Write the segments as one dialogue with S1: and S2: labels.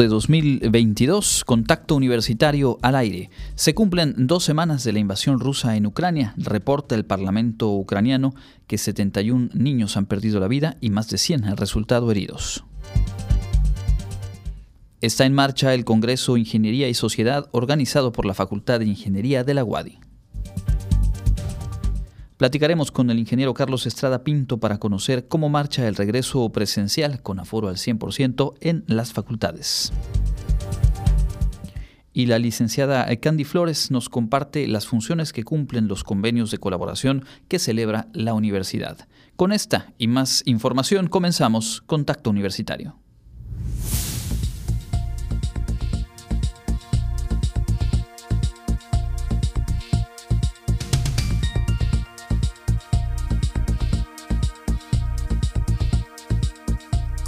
S1: de 2022, contacto universitario al aire. Se cumplen dos semanas de la invasión rusa en Ucrania. Reporta el Parlamento ucraniano que 71 niños han perdido la vida y más de 100 han resultado heridos. Está en marcha el Congreso Ingeniería y Sociedad organizado por la Facultad de Ingeniería de la UADI. Platicaremos con el ingeniero Carlos Estrada Pinto para conocer cómo marcha el regreso presencial con aforo al 100% en las facultades. Y la licenciada Candy Flores nos comparte las funciones que cumplen los convenios de colaboración que celebra la universidad. Con esta y más información comenzamos Contacto Universitario.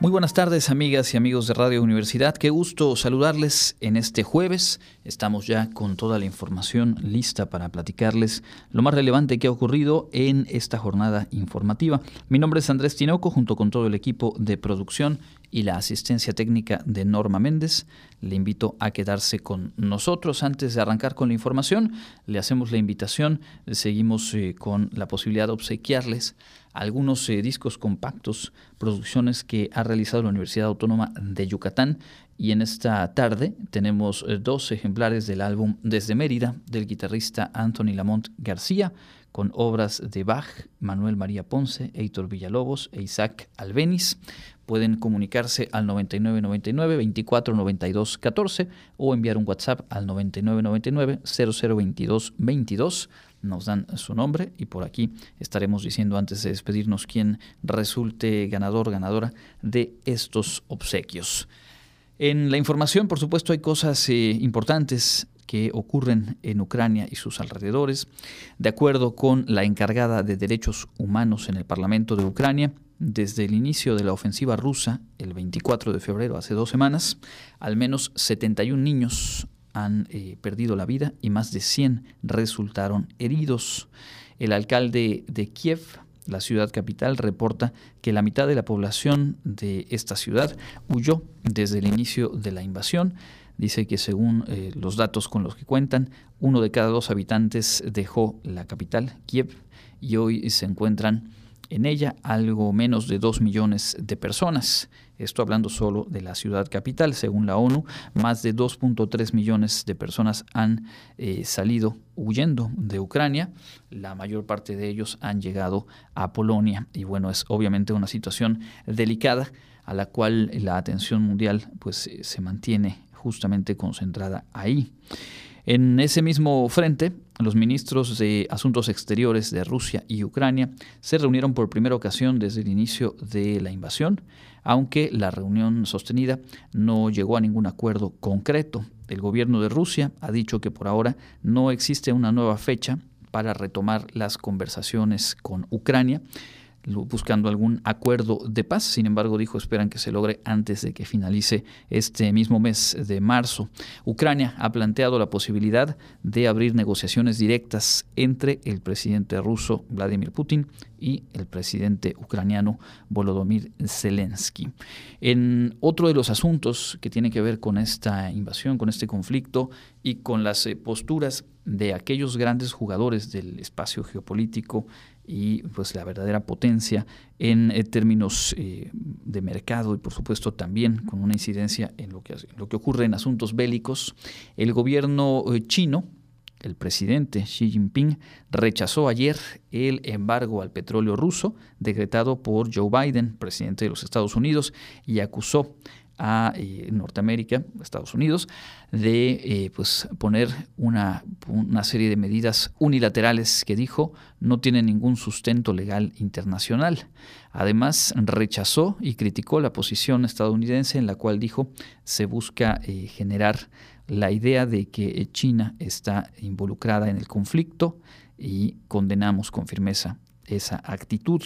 S1: Muy buenas tardes amigas y amigos de Radio Universidad, qué gusto saludarles en este jueves. Estamos ya con toda la información lista para platicarles lo más relevante que ha ocurrido en esta jornada informativa. Mi nombre es Andrés Tinoco junto con todo el equipo de producción y la asistencia técnica de Norma Méndez. Le invito a quedarse con nosotros. Antes de arrancar con la información, le hacemos la invitación, seguimos eh, con la posibilidad de obsequiarles algunos eh, discos compactos, producciones que ha realizado la Universidad Autónoma de Yucatán. Y en esta tarde tenemos eh, dos ejemplares del álbum Desde Mérida del guitarrista Anthony Lamont García, con obras de Bach, Manuel María Ponce, Heitor Villalobos e Isaac Albeniz. Pueden comunicarse al 9999 24 92 14 o enviar un WhatsApp al 9999 0022 22 nos dan su nombre y por aquí estaremos diciendo antes de despedirnos quién resulte ganador, ganadora de estos obsequios. En la información, por supuesto, hay cosas eh, importantes que ocurren en Ucrania y sus alrededores. De acuerdo con la encargada de derechos humanos en el Parlamento de Ucrania, desde el inicio de la ofensiva rusa, el 24 de febrero, hace dos semanas, al menos 71 niños han eh, perdido la vida y más de 100 resultaron heridos. El alcalde de Kiev, la ciudad capital, reporta que la mitad de la población de esta ciudad huyó desde el inicio de la invasión. Dice que según eh, los datos con los que cuentan, uno de cada dos habitantes dejó la capital, Kiev, y hoy se encuentran en ella algo menos de 2 millones de personas. Esto hablando solo de la ciudad capital. Según la ONU, más de 2.3 millones de personas han eh, salido huyendo de Ucrania. La mayor parte de ellos han llegado a Polonia. Y bueno, es obviamente una situación delicada a la cual la atención mundial pues, eh, se mantiene justamente concentrada ahí. En ese mismo frente, los ministros de Asuntos Exteriores de Rusia y Ucrania se reunieron por primera ocasión desde el inicio de la invasión, aunque la reunión sostenida no llegó a ningún acuerdo concreto. El gobierno de Rusia ha dicho que por ahora no existe una nueva fecha para retomar las conversaciones con Ucrania buscando algún acuerdo de paz. Sin embargo, dijo, esperan que se logre antes de que finalice este mismo mes de marzo. Ucrania ha planteado la posibilidad de abrir negociaciones directas entre el presidente ruso Vladimir Putin y el presidente ucraniano Volodymyr Zelensky. En otro de los asuntos que tiene que ver con esta invasión, con este conflicto y con las eh, posturas de aquellos grandes jugadores del espacio geopolítico y pues la verdadera potencia en eh, términos eh, de mercado y por supuesto también con una incidencia en lo que, lo que ocurre en asuntos bélicos. El gobierno eh, chino, el presidente Xi Jinping, rechazó ayer el embargo al petróleo ruso decretado por Joe Biden, presidente de los Estados Unidos, y acusó a eh, Norteamérica, Estados Unidos, de eh, pues poner una, una, serie de medidas unilaterales que dijo no tienen ningún sustento legal internacional. Además, rechazó y criticó la posición estadounidense en la cual dijo se busca eh, generar la idea de que China está involucrada en el conflicto y condenamos con firmeza esa actitud.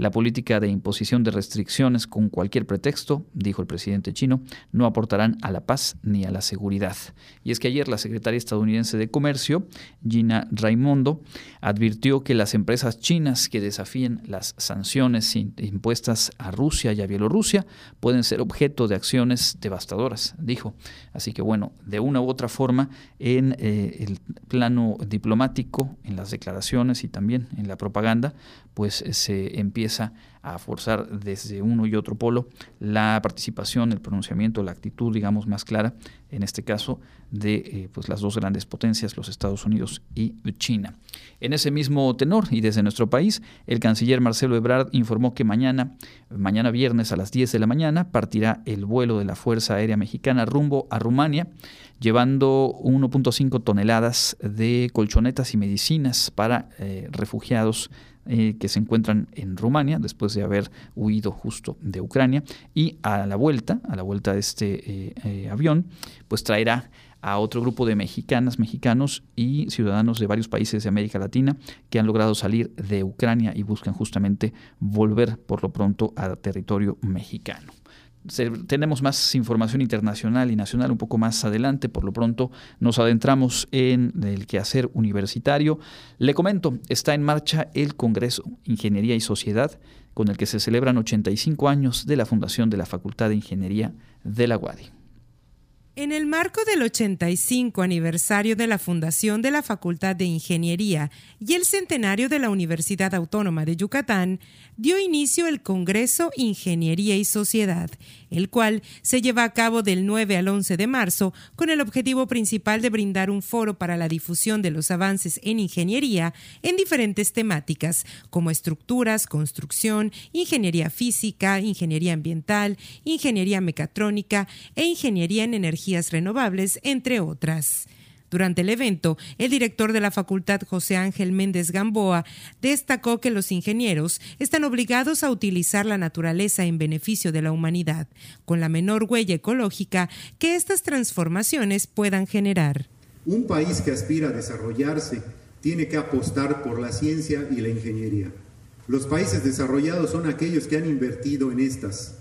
S1: La política de imposición de restricciones con cualquier pretexto, dijo el presidente chino, no aportarán a la paz ni a la seguridad. Y es que ayer la secretaria estadounidense de Comercio, Gina Raimondo, advirtió que las empresas chinas que desafíen las sanciones impuestas a Rusia y a Bielorrusia pueden ser objeto de acciones devastadoras, dijo. Así que bueno, de una u otra forma, en eh, el plano diplomático, en las declaraciones y también en la propaganda, pues se empieza a forzar desde uno y otro polo la participación, el pronunciamiento, la actitud, digamos, más clara, en este caso, de eh, pues las dos grandes potencias, los Estados Unidos y China. En ese mismo tenor y desde nuestro país, el canciller Marcelo Ebrard informó que mañana, mañana viernes a las 10 de la mañana, partirá el vuelo de la Fuerza Aérea Mexicana rumbo a Rumania, llevando 1.5 toneladas de colchonetas y medicinas para eh, refugiados eh, que se encuentran en Rumania después de haber huido justo de Ucrania y a la vuelta, a la vuelta de este eh, eh, avión, pues traerá a otro grupo de mexicanas, mexicanos y ciudadanos de varios países de América Latina que han logrado salir de Ucrania y buscan justamente volver por lo pronto a territorio mexicano tenemos más información internacional y nacional un poco más adelante. Por lo pronto nos adentramos en el quehacer universitario. Le comento, está en marcha el Congreso Ingeniería y Sociedad, con el que se celebran 85 años de la fundación de la Facultad de Ingeniería de la UADI.
S2: En el marco del 85 aniversario de la fundación de la Facultad de Ingeniería y el centenario de la Universidad Autónoma de Yucatán, dio inicio el Congreso Ingeniería y Sociedad, el cual se lleva a cabo del 9 al 11 de marzo con el objetivo principal de brindar un foro para la difusión de los avances en ingeniería en diferentes temáticas como estructuras, construcción, ingeniería física, ingeniería ambiental, ingeniería mecatrónica e ingeniería en energías renovables, entre otras. Durante el evento, el director de la facultad José Ángel Méndez Gamboa destacó que los ingenieros están obligados a utilizar la naturaleza en beneficio de la humanidad, con la menor huella ecológica que estas transformaciones puedan generar.
S3: Un país que aspira a desarrollarse tiene que apostar por la ciencia y la ingeniería. Los países desarrollados son aquellos que han invertido en estas.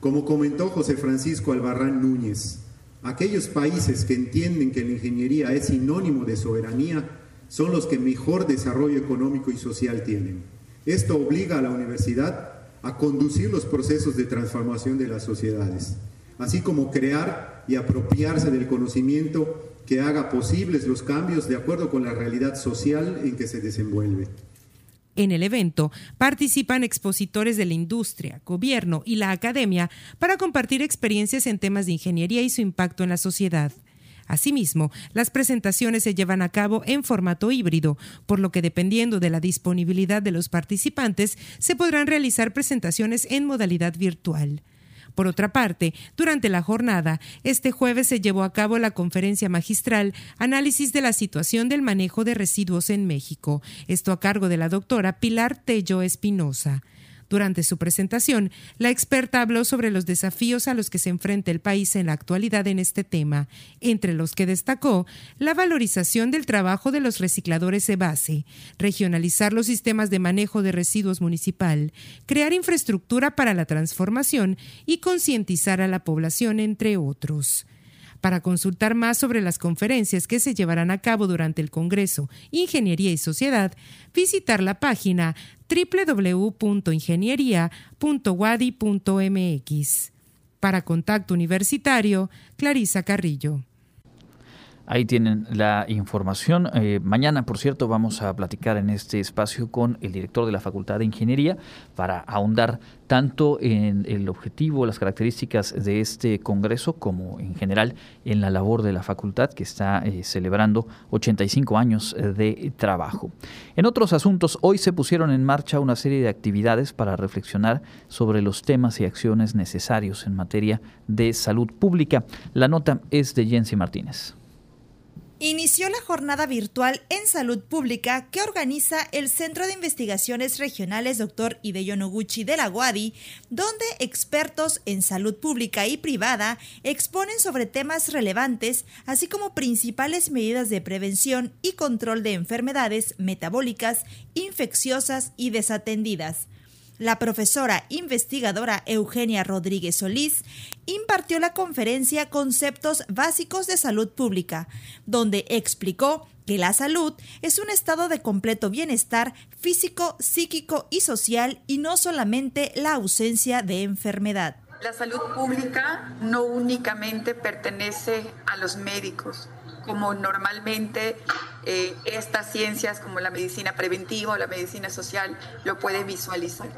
S3: Como comentó José Francisco Albarrán Núñez, Aquellos países que entienden que la ingeniería es sinónimo de soberanía son los que mejor desarrollo económico y social tienen. Esto obliga a la universidad a conducir los procesos de transformación de las sociedades, así como crear y apropiarse del conocimiento que haga posibles los cambios de acuerdo con la realidad social en que se desenvuelve.
S2: En el evento participan expositores de la industria, gobierno y la academia para compartir experiencias en temas de ingeniería y su impacto en la sociedad. Asimismo, las presentaciones se llevan a cabo en formato híbrido, por lo que dependiendo de la disponibilidad de los participantes, se podrán realizar presentaciones en modalidad virtual. Por otra parte, durante la jornada, este jueves se llevó a cabo la conferencia magistral Análisis de la situación del manejo de residuos en México, esto a cargo de la doctora Pilar Tello Espinosa. Durante su presentación, la experta habló sobre los desafíos a los que se enfrenta el país en la actualidad en este tema, entre los que destacó la valorización del trabajo de los recicladores de base, regionalizar los sistemas de manejo de residuos municipal, crear infraestructura para la transformación y concientizar a la población, entre otros. Para consultar más sobre las conferencias que se llevarán a cabo durante el Congreso Ingeniería y Sociedad, visitar la página www.ingeniería.wadi.mx. Para Contacto Universitario, Clarisa Carrillo.
S1: Ahí tienen la información. Eh, mañana, por cierto, vamos a platicar en este espacio con el director de la Facultad de Ingeniería para ahondar tanto en el objetivo, las características de este Congreso, como en general en la labor de la facultad que está eh, celebrando 85 años de trabajo. En otros asuntos, hoy se pusieron en marcha una serie de actividades para reflexionar sobre los temas y acciones necesarios en materia de salud pública. La nota es de Jensi Martínez.
S4: Inició la jornada virtual en salud pública que organiza el Centro de Investigaciones Regionales Dr. Hideo Noguchi de la UADI, donde expertos en salud pública y privada exponen sobre temas relevantes, así como principales medidas de prevención y control de enfermedades metabólicas, infecciosas y desatendidas. La profesora investigadora Eugenia Rodríguez Solís impartió la conferencia Conceptos Básicos de Salud Pública, donde explicó que la salud es un estado de completo bienestar físico, psíquico y social y no solamente la ausencia de enfermedad.
S5: La salud pública no únicamente pertenece a los médicos, como normalmente eh, estas ciencias como la medicina preventiva o la medicina social lo puede visualizar,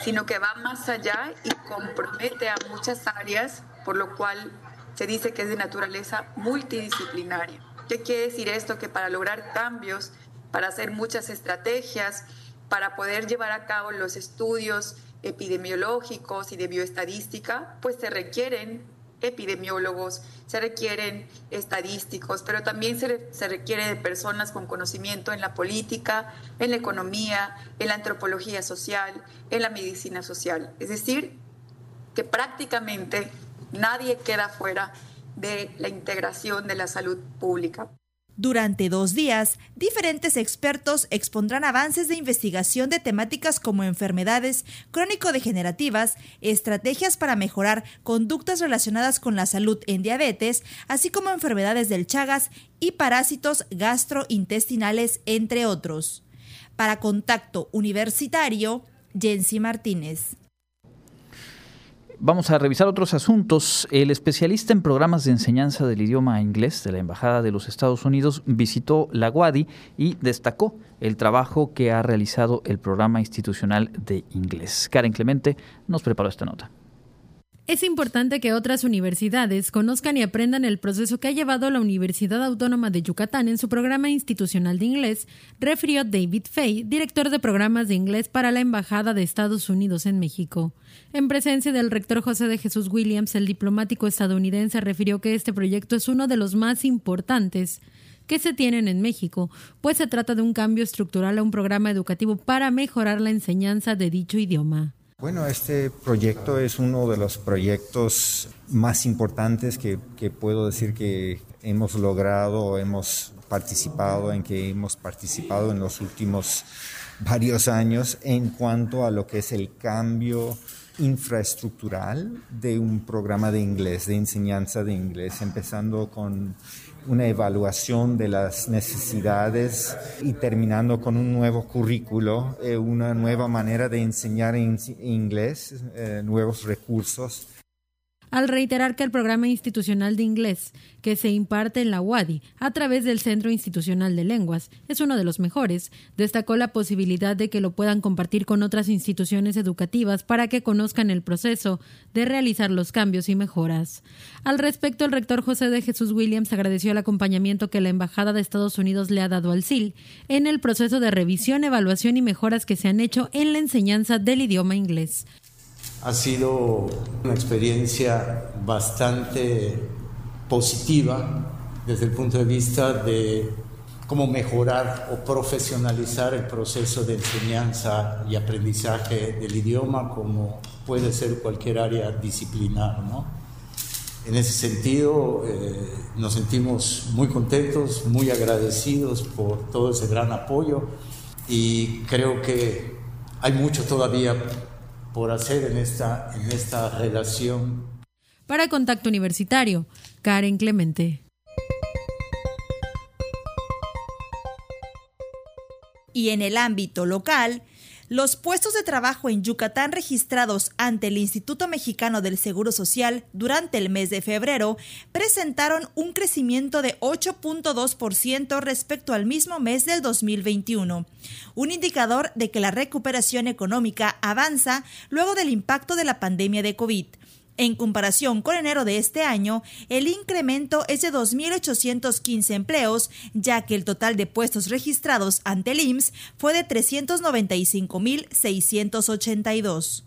S5: sino que va más allá y compromete a muchas áreas, por lo cual se dice que es de naturaleza multidisciplinaria. ¿Qué quiere decir esto? Que para lograr cambios, para hacer muchas estrategias, para poder llevar a cabo los estudios epidemiológicos y de bioestadística, pues se requieren epidemiólogos, se requieren estadísticos, pero también se, se, requiere de personas con conocimiento en la política, en la economía, en la antropología social, en la medicina social. Es decir, que prácticamente nadie queda fuera de la integración de la salud pública.
S4: Durante dos días, diferentes expertos expondrán avances de investigación de temáticas como enfermedades crónico-degenerativas, estrategias para mejorar conductas relacionadas con la salud en diabetes, así como enfermedades del Chagas y parásitos gastrointestinales, entre otros. Para Contacto Universitario, Jensi Martínez.
S1: Vamos a revisar otros asuntos. El especialista en programas de enseñanza del idioma inglés de la Embajada de los Estados Unidos visitó la Guadi y destacó el trabajo que ha realizado el programa institucional de inglés. Karen Clemente nos preparó esta nota.
S6: Es importante que otras universidades conozcan y aprendan el proceso que ha llevado la Universidad Autónoma de Yucatán en su programa institucional de inglés, refirió David Fay, director de programas de inglés para la Embajada de Estados Unidos en México. En presencia del rector José de Jesús Williams, el diplomático estadounidense refirió que este proyecto es uno de los más importantes que se tienen en México, pues se trata de un cambio estructural a un programa educativo para mejorar la enseñanza de dicho idioma.
S7: Bueno, este proyecto es uno de los proyectos más importantes que, puedo decir que hemos logrado, hemos participado, en que hemos participado en los últimos varios años en cuanto a lo que es el cambio infraestructural de un programa de inglés, de enseñanza de inglés, empezando con una evaluación de las necesidades y terminando con un nuevo currículo, eh, una nueva manera de enseñar en inglés, eh, nuevos recursos
S6: al reiterar que el programa institucional de inglés que se imparte en la UADI a través del Centro Institucional de Lenguas es uno de los mejores, destacó la posibilidad de que lo puedan compartir con otras instituciones educativas para que conozcan el proceso de realizar los cambios y mejoras. Al respecto, el rector José de Jesús Williams agradeció el acompañamiento que la Embajada de Estados Unidos le ha dado al CIL en el proceso de revisión, evaluación y mejoras que se han hecho en la enseñanza del idioma inglés.
S8: Ha sido una experiencia bastante positiva desde el punto de vista de cómo mejorar o profesionalizar el proceso de enseñanza y aprendizaje del idioma como puede ser cualquier área disciplinar. ¿no? En ese sentido, eh, nos sentimos muy contentos, muy agradecidos por todo ese gran apoyo y creo que hay mucho todavía por hacer en esta, en esta relación.
S6: Para Contacto Universitario, Karen Clemente.
S4: Y en el ámbito local, los puestos de trabajo en Yucatán registrados ante el Instituto Mexicano del Seguro Social durante el mes de febrero presentaron un crecimiento de 8.2% respecto al mismo mes del 2021, un indicador de que la recuperación económica avanza luego del impacto de la pandemia de COVID. En comparación con enero de este año, el incremento es de 2.815 empleos, ya que el total de puestos registrados ante el IMSS fue de 395.682.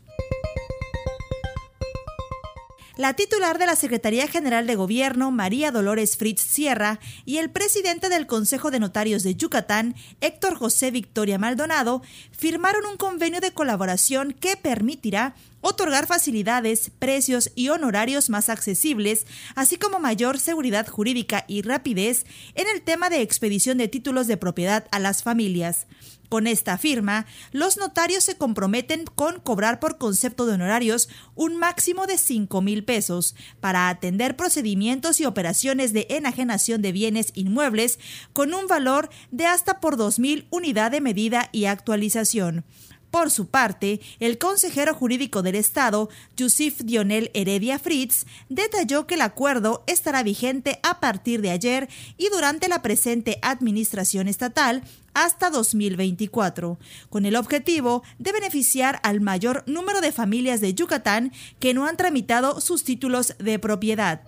S4: La titular de la Secretaría General de Gobierno, María Dolores Fritz Sierra, y el presidente del Consejo de Notarios de Yucatán, Héctor José Victoria Maldonado, firmaron un convenio de colaboración que permitirá otorgar facilidades, precios y honorarios más accesibles, así como mayor seguridad jurídica y rapidez en el tema de expedición de títulos de propiedad a las familias. Con esta firma, los notarios se comprometen con cobrar por concepto de honorarios un máximo de 5 mil pesos para atender procedimientos y operaciones de enajenación de bienes inmuebles con un valor de hasta por 2 mil unidad de medida y actualización. Por su parte, el consejero jurídico del Estado, Yusif Dionel Heredia Fritz, detalló que el acuerdo estará vigente a partir de ayer y durante la presente administración estatal hasta 2024, con el objetivo de beneficiar al mayor número de familias de Yucatán que no han tramitado sus títulos de propiedad.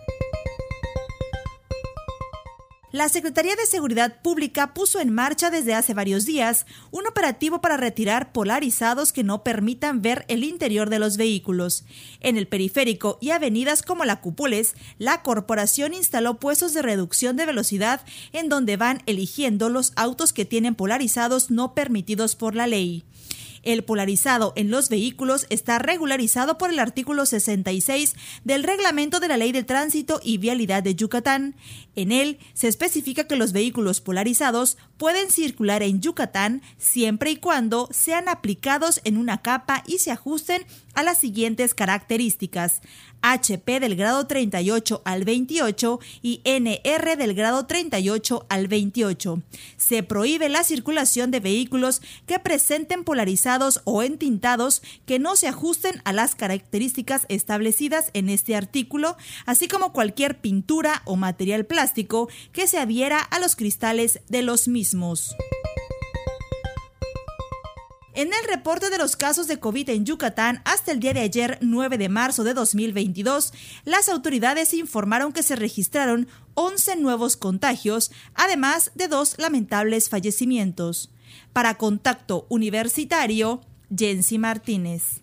S4: La Secretaría de Seguridad Pública puso en marcha desde hace varios días un operativo para retirar polarizados que no permitan ver el interior de los vehículos. En el periférico y avenidas como la Cúpules, la corporación instaló puestos de reducción de velocidad en donde van eligiendo los autos que tienen polarizados no permitidos por la ley. El polarizado en los vehículos está regularizado por el artículo 66 del Reglamento de la Ley de Tránsito y Vialidad de Yucatán. En él se especifica que los vehículos polarizados pueden circular en Yucatán siempre y cuando sean aplicados en una capa y se ajusten a las siguientes características. HP del grado 38 al 28 y NR del grado 38 al 28. Se prohíbe la circulación de vehículos que presenten polarizados o entintados que no se ajusten a las características establecidas en este artículo, así como cualquier pintura o material plástico que se adhiera a los cristales de los mismos. En el reporte de los casos de COVID en Yucatán hasta el día de ayer, 9 de marzo de 2022, las autoridades informaron que se registraron 11 nuevos contagios, además de dos lamentables fallecimientos. Para Contacto Universitario, Jensi Martínez.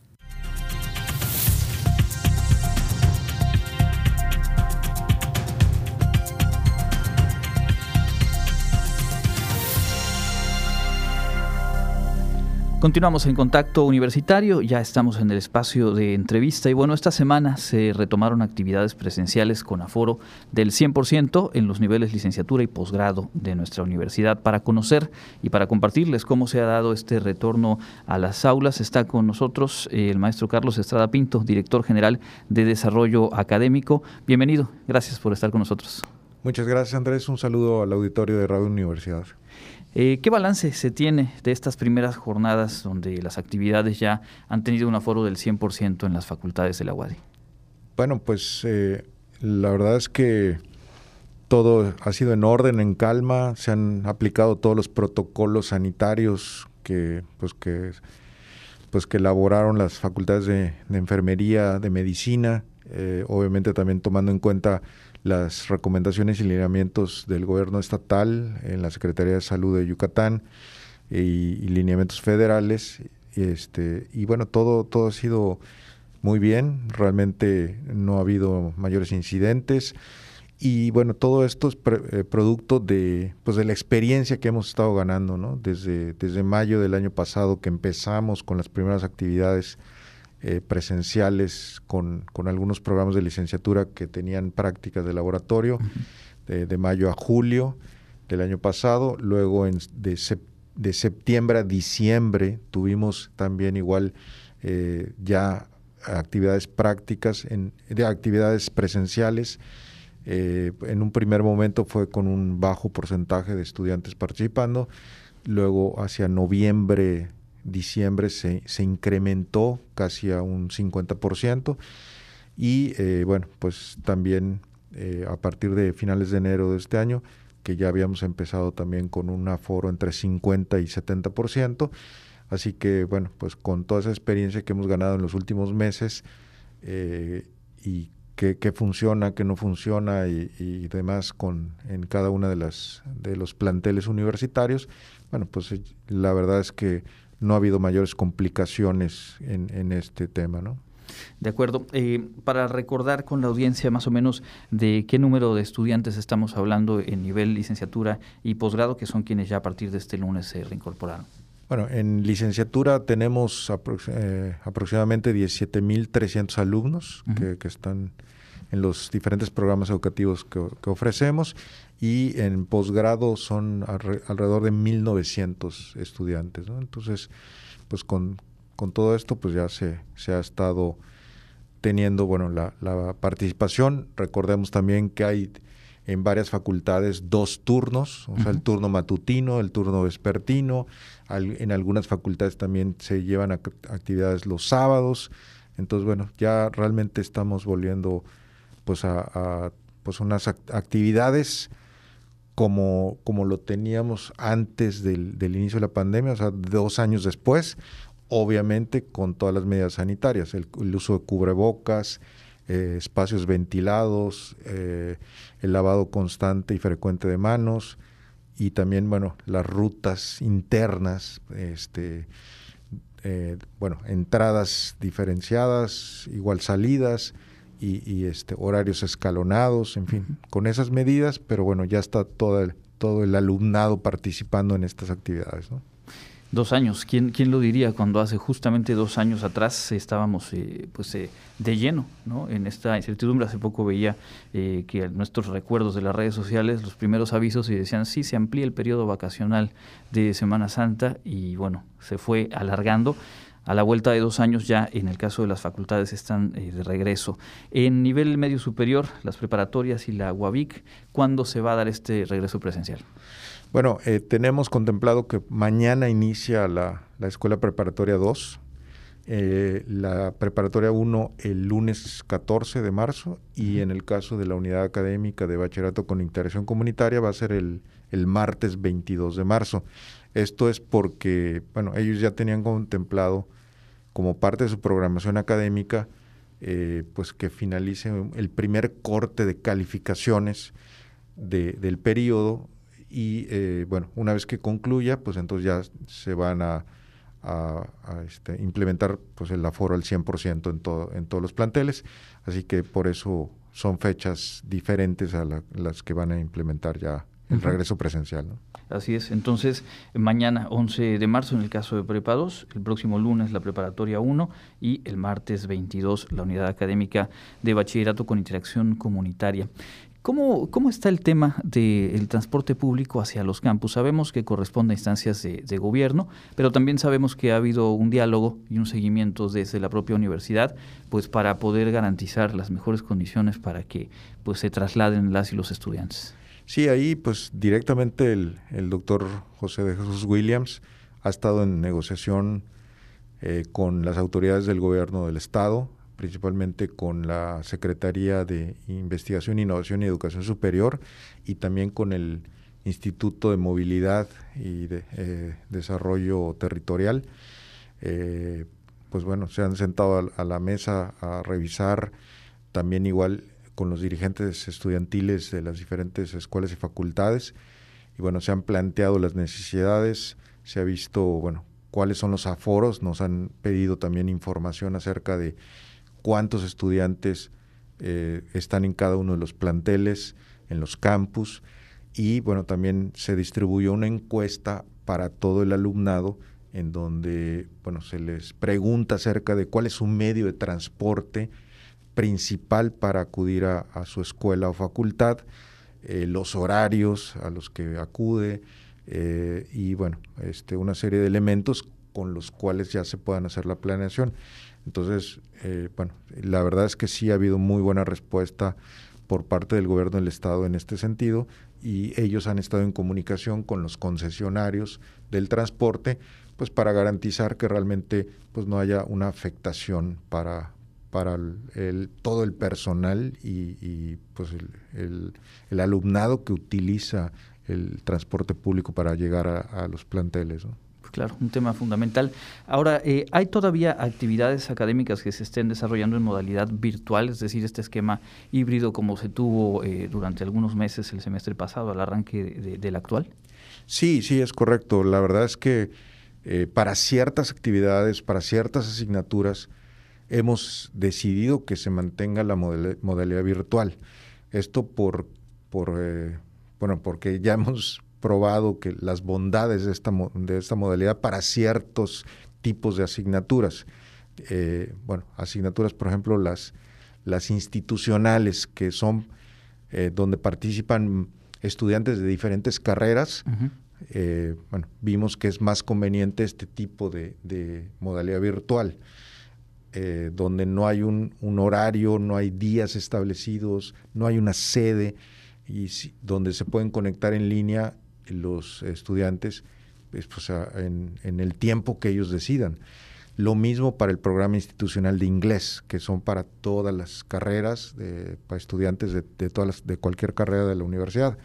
S1: Continuamos en contacto universitario, ya estamos en el espacio de entrevista y bueno, esta semana se retomaron actividades presenciales con aforo del 100% en los niveles licenciatura y posgrado de nuestra universidad. Para conocer y para compartirles cómo se ha dado este retorno a las aulas, está con nosotros el maestro Carlos Estrada Pinto, director general de Desarrollo Académico. Bienvenido, gracias por estar con nosotros.
S9: Muchas gracias Andrés, un saludo al auditorio de Radio Universidad.
S1: Eh, ¿Qué balance se tiene de estas primeras jornadas donde las actividades ya han tenido un aforo del 100% en las facultades de la UADI?
S9: Bueno, pues eh, la verdad es que todo ha sido en orden, en calma, se han aplicado todos los protocolos sanitarios que, pues que, pues que elaboraron las facultades de, enfermería, de medicina, eh, obviamente también tomando en cuenta las recomendaciones y lineamientos del gobierno estatal en la Secretaría de Salud de Yucatán y, lineamientos federales. Este, y bueno, todo, todo ha sido muy bien, realmente no ha habido mayores incidentes. Y bueno, todo esto es eh, producto de, pues de la experiencia que hemos estado ganando, ¿no? Desde, desde mayo del año pasado que empezamos con las primeras actividades eh, presenciales con, con, algunos programas de licenciatura que tenían prácticas de laboratorio de, mayo a julio del año pasado. Luego en, de, de, septiembre a diciembre tuvimos también igual eh, ya actividades prácticas, en, de actividades presenciales. Eh, en un primer momento fue con un bajo porcentaje de estudiantes participando. Luego hacia noviembre diciembre se, se incrementó casi a un 50% y eh, bueno, pues también eh, a partir de finales de enero de este año, que ya habíamos empezado también con un aforo entre 50 y 70%, así que bueno, pues con toda esa experiencia que hemos ganado en los últimos meses eh, y qué, funciona, qué no funciona y, y, demás con en cada una de las de los planteles universitarios, bueno, pues la verdad es que no ha habido mayores complicaciones en, en este tema, ¿no?
S1: De acuerdo. Eh, para recordar con la audiencia más o menos de qué número de estudiantes estamos hablando en nivel licenciatura y posgrado, que son quienes ya a partir de este lunes se reincorporaron.
S9: Bueno, en licenciatura tenemos eh, aproximadamente 17.300 alumnos que, están en los diferentes programas educativos que, ofrecemos y en posgrado son alrededor de 1.900 estudiantes. Entonces, pues con, con, todo esto pues ya se, se ha estado teniendo bueno la, la participación. Recordemos también que hay en varias facultades dos turnos, o sea, el turno matutino, el turno vespertino, en algunas facultades también se llevan actividades los sábados, entonces bueno, ya realmente estamos volviendo pues a, pues unas actividades como, como lo teníamos antes del, inicio de la pandemia, o sea, dos años después, obviamente con todas las medidas sanitarias, el uso de cubrebocas, eh, espacios ventilados, eh, el lavado constante y frecuente de manos y también, bueno, las rutas internas, este, eh, bueno, entradas diferenciadas, igual salidas y, este, horarios escalonados, en fin, con esas medidas, pero bueno, ya está todo el, todo el alumnado participando en estas actividades, ¿no?
S1: Dos años, ¿quién, quién lo diría cuando hace justamente dos años atrás estábamos eh, pues eh, de lleno ¿no? en esta incertidumbre? Hace poco veía eh, que nuestros recuerdos de las redes sociales, los primeros avisos y decían, sí, se amplía el periodo vacacional de Semana Santa y bueno, se fue alargando. A la vuelta de dos años ya en el caso de las facultades están de regreso. En nivel medio superior, las preparatorias y la UAVIC, ¿cuándo se va a dar este regreso presencial?
S9: Bueno, eh, tenemos contemplado que mañana inicia la, Escuela Preparatoria 2, eh, la Preparatoria 1 el lunes 14 de marzo y en el caso de la Unidad Académica de Bachillerato con Integración Comunitaria va a ser el, martes 22 de marzo. Esto es porque, bueno, ellos ya tenían contemplado como parte de su programación académica, eh, pues que finalice el primer corte de calificaciones del periodo y eh, bueno, una vez que concluya, pues entonces ya se van a, este, implementar pues el aforo al 100% en, todo, en todos los planteles, así que por eso son fechas diferentes a las que van a implementar ya el regreso presencial.
S1: Así es, entonces mañana 11 de marzo en el caso de Prepa 2, el próximo lunes la preparatoria 1 y el martes 22 la unidad académica de bachillerato con interacción comunitaria. ¿Cómo, ¿Cómo, está el tema del transporte público hacia los campus? Sabemos que corresponde a instancias de, gobierno, pero también sabemos que ha habido un diálogo y un seguimiento desde la propia universidad, pues para poder garantizar las mejores condiciones para que pues se trasladen las y los estudiantes.
S9: Sí, ahí pues directamente el, el doctor José de Jesús Williams ha estado en negociación eh, con las autoridades del gobierno del estado, principalmente con la Secretaría de Investigación, Innovación y Educación Superior y también con el Instituto de Movilidad y de, eh, Desarrollo Territorial. Eh, pues bueno, se han sentado a, la mesa a revisar también igual con los dirigentes estudiantiles de las diferentes escuelas y facultades. Y bueno, se han planteado las necesidades, se ha visto, bueno, cuáles son los aforos, nos han pedido también información acerca de cuántos estudiantes eh, están en cada uno de los planteles, en los campus, y bueno, también se distribuyó una encuesta para todo el alumnado en donde bueno, se les pregunta acerca de cuál es su medio de transporte principal para acudir a, su escuela o facultad, eh, los horarios a los que acude eh, y bueno, este, una serie de elementos con los cuales ya se puedan hacer la planeación. Entonces, eh, bueno, la verdad es que sí ha habido muy buena respuesta por parte del gobierno del estado en este sentido y ellos han estado en comunicación con los concesionarios del transporte pues para garantizar que realmente pues no haya una afectación para para el, todo el personal y, pues el, el, alumnado que utiliza el transporte público para llegar a, a los planteles. ¿no?
S1: Claro, un tema fundamental. Ahora, eh, ¿hay todavía actividades académicas que se estén desarrollando en modalidad virtual, es decir, este esquema híbrido como se tuvo eh, durante algunos meses el semestre pasado al arranque del actual?
S9: Sí, sí, es correcto. La verdad es que eh, para ciertas actividades, para ciertas asignaturas, hemos decidido que se mantenga la modalidad virtual. Esto por, por eh, bueno, porque ya hemos probado que las bondades de esta, de esta modalidad para ciertos tipos de asignaturas. Eh, bueno, asignaturas, por ejemplo, las, las institucionales, que son eh, donde participan estudiantes de diferentes carreras. bueno, vimos que es más conveniente este tipo de, de modalidad virtual. Eh, donde no hay un, horario, no hay días establecidos, no hay una sede, y donde se pueden conectar en línea los estudiantes pues, en, el tiempo que ellos decidan. Lo mismo para el programa institucional de inglés, que son para todas las carreras, para estudiantes de, todas de cualquier carrera de la universidad.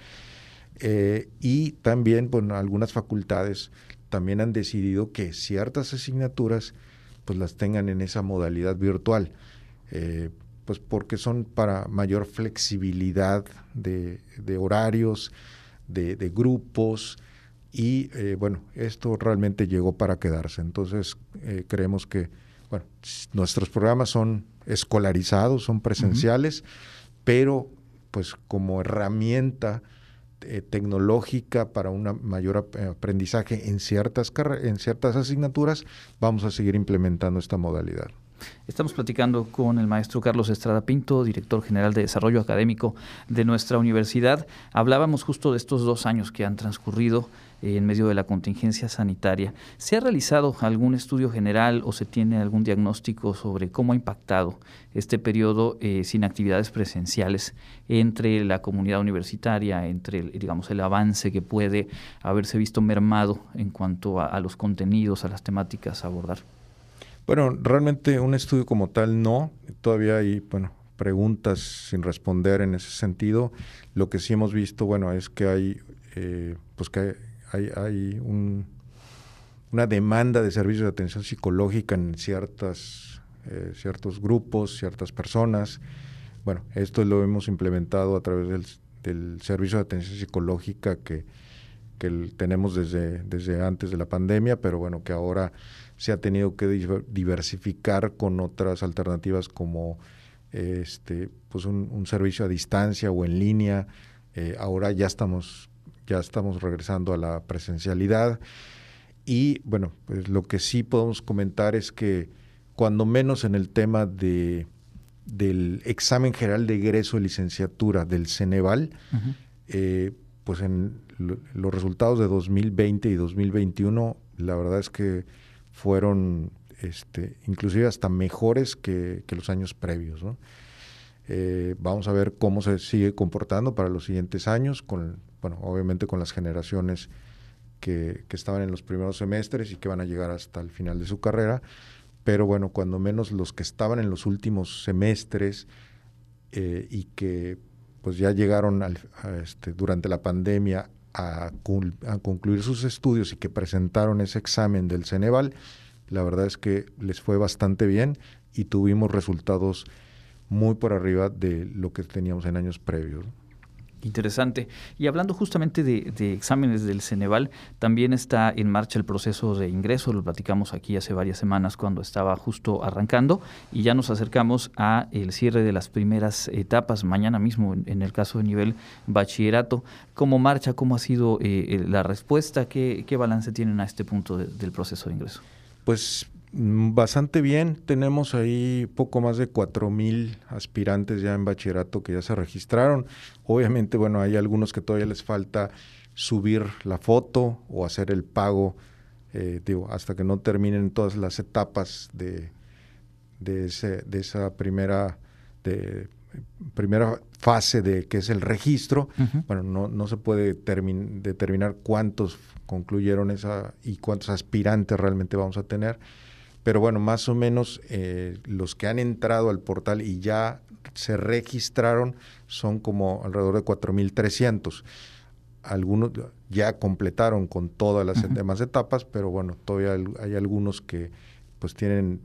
S9: Eh, y también, bueno, algunas facultades también han decidido que ciertas asignaturas pues las tengan en esa modalidad virtual, eh, pues porque son para mayor flexibilidad de, horarios, de, grupos, y eh, bueno, esto realmente llegó para quedarse. Entonces eh, creemos que bueno, nuestros programas son escolarizados, son presenciales, pero pues como herramienta eh, tecnológica para un mayor aprendizaje en ciertas, en ciertas asignaturas, vamos a seguir implementando esta modalidad.
S1: Estamos platicando con el maestro Carlos Estrada Pinto, director general de Desarrollo Académico de nuestra universidad. Hablábamos justo de estos dos años que han transcurrido en medio de la contingencia sanitaria. ¿Se ha realizado algún estudio general o se tiene algún diagnóstico sobre cómo ha impactado este periodo eh, sin actividades presenciales entre la comunidad universitaria, entre digamos el avance que puede haberse visto mermado en cuanto a los contenidos, a las temáticas a abordar?
S9: Bueno, realmente un estudio como tal no. Todavía hay, bueno, preguntas sin responder en ese sentido. Lo que sí hemos visto, bueno, es que hay, eh, pues que hay, hay un, una demanda de servicios de atención psicológica en ciertas, eh, ciertos grupos, ciertas personas. Bueno, esto lo hemos implementado a través del, del servicio de atención psicológica que, que tenemos desde, desde antes de la pandemia, pero bueno, que ahora se ha tenido que diversificar con otras alternativas como este, pues un, servicio a distancia o en línea. Eh, ahora ya estamos, ya estamos regresando a la presencialidad. Y bueno, pues lo que sí podemos comentar es que cuando menos en el tema de, del examen general de egreso de licenciatura del Ceneval, eh, pues en los resultados de 2020 y 2021, la verdad es que fueron este, inclusive hasta mejores que, los años previos. Eh, vamos a ver cómo se sigue comportando para los siguientes años, con, bueno, obviamente con las generaciones que, estaban en los primeros semestres y que van a llegar hasta el final de su carrera, pero bueno, cuando menos los que estaban en los últimos semestres eh, y que pues ya llegaron este, durante la pandemia a, concluir sus estudios y que presentaron ese examen del Ceneval, la verdad es que les fue bastante bien y tuvimos resultados muy por arriba de lo que teníamos en años previos.
S1: Interesante. Y hablando justamente de, exámenes del Ceneval, también está en marcha el proceso de ingreso, lo platicamos aquí hace varias semanas cuando estaba justo arrancando y ya nos acercamos a el cierre de las primeras etapas, mañana mismo en, el caso de nivel bachillerato. ¿Cómo marcha? ¿Cómo ha sido eh, eh, la respuesta? ¿Qué, balance tienen a este punto del proceso de ingreso?
S9: Pues bastante bien. Tenemos ahí poco más de cuatro mil aspirantes ya en bachillerato que ya se registraron. Obviamente, bueno, hay algunos que todavía les falta subir la foto o hacer el pago, eh, digo, hasta que no terminen todas las etapas de, de, ese, de esa primera, de, primera fase de que es el registro. Bueno, no, no se puede determinar cuántos concluyeron esa y cuántos aspirantes realmente vamos a tener pero bueno, más o menos eh, los que han entrado al portal y ya se registraron son como alrededor de 4.300. Algunos ya completaron con todas las demás etapas, pero bueno, todavía hay algunos que pues tienen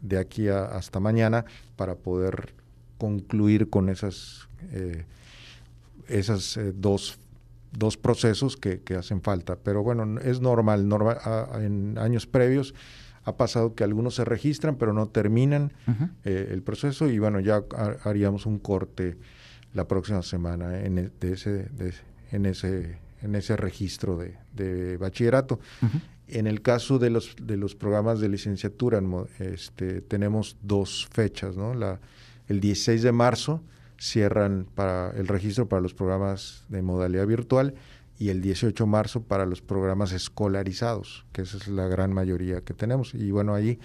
S9: de aquí hasta mañana para poder concluir con esas, eh, esas eh, dos, dos procesos que, hacen falta. Pero bueno, es normal, normal en años previos ha pasado que algunos se registran pero no terminan eh, el proceso y bueno, ya haríamos un corte la próxima semana en, e, ese, en, ese, en ese registro de, bachillerato. En el caso de los, de los programas de licenciatura, este, tenemos dos fechas, ¿no? La, el 16 de marzo cierran para el registro para los programas de modalidad virtual y el 18 de marzo para los programas escolarizados, que esa es la gran mayoría que tenemos. Y bueno, ahí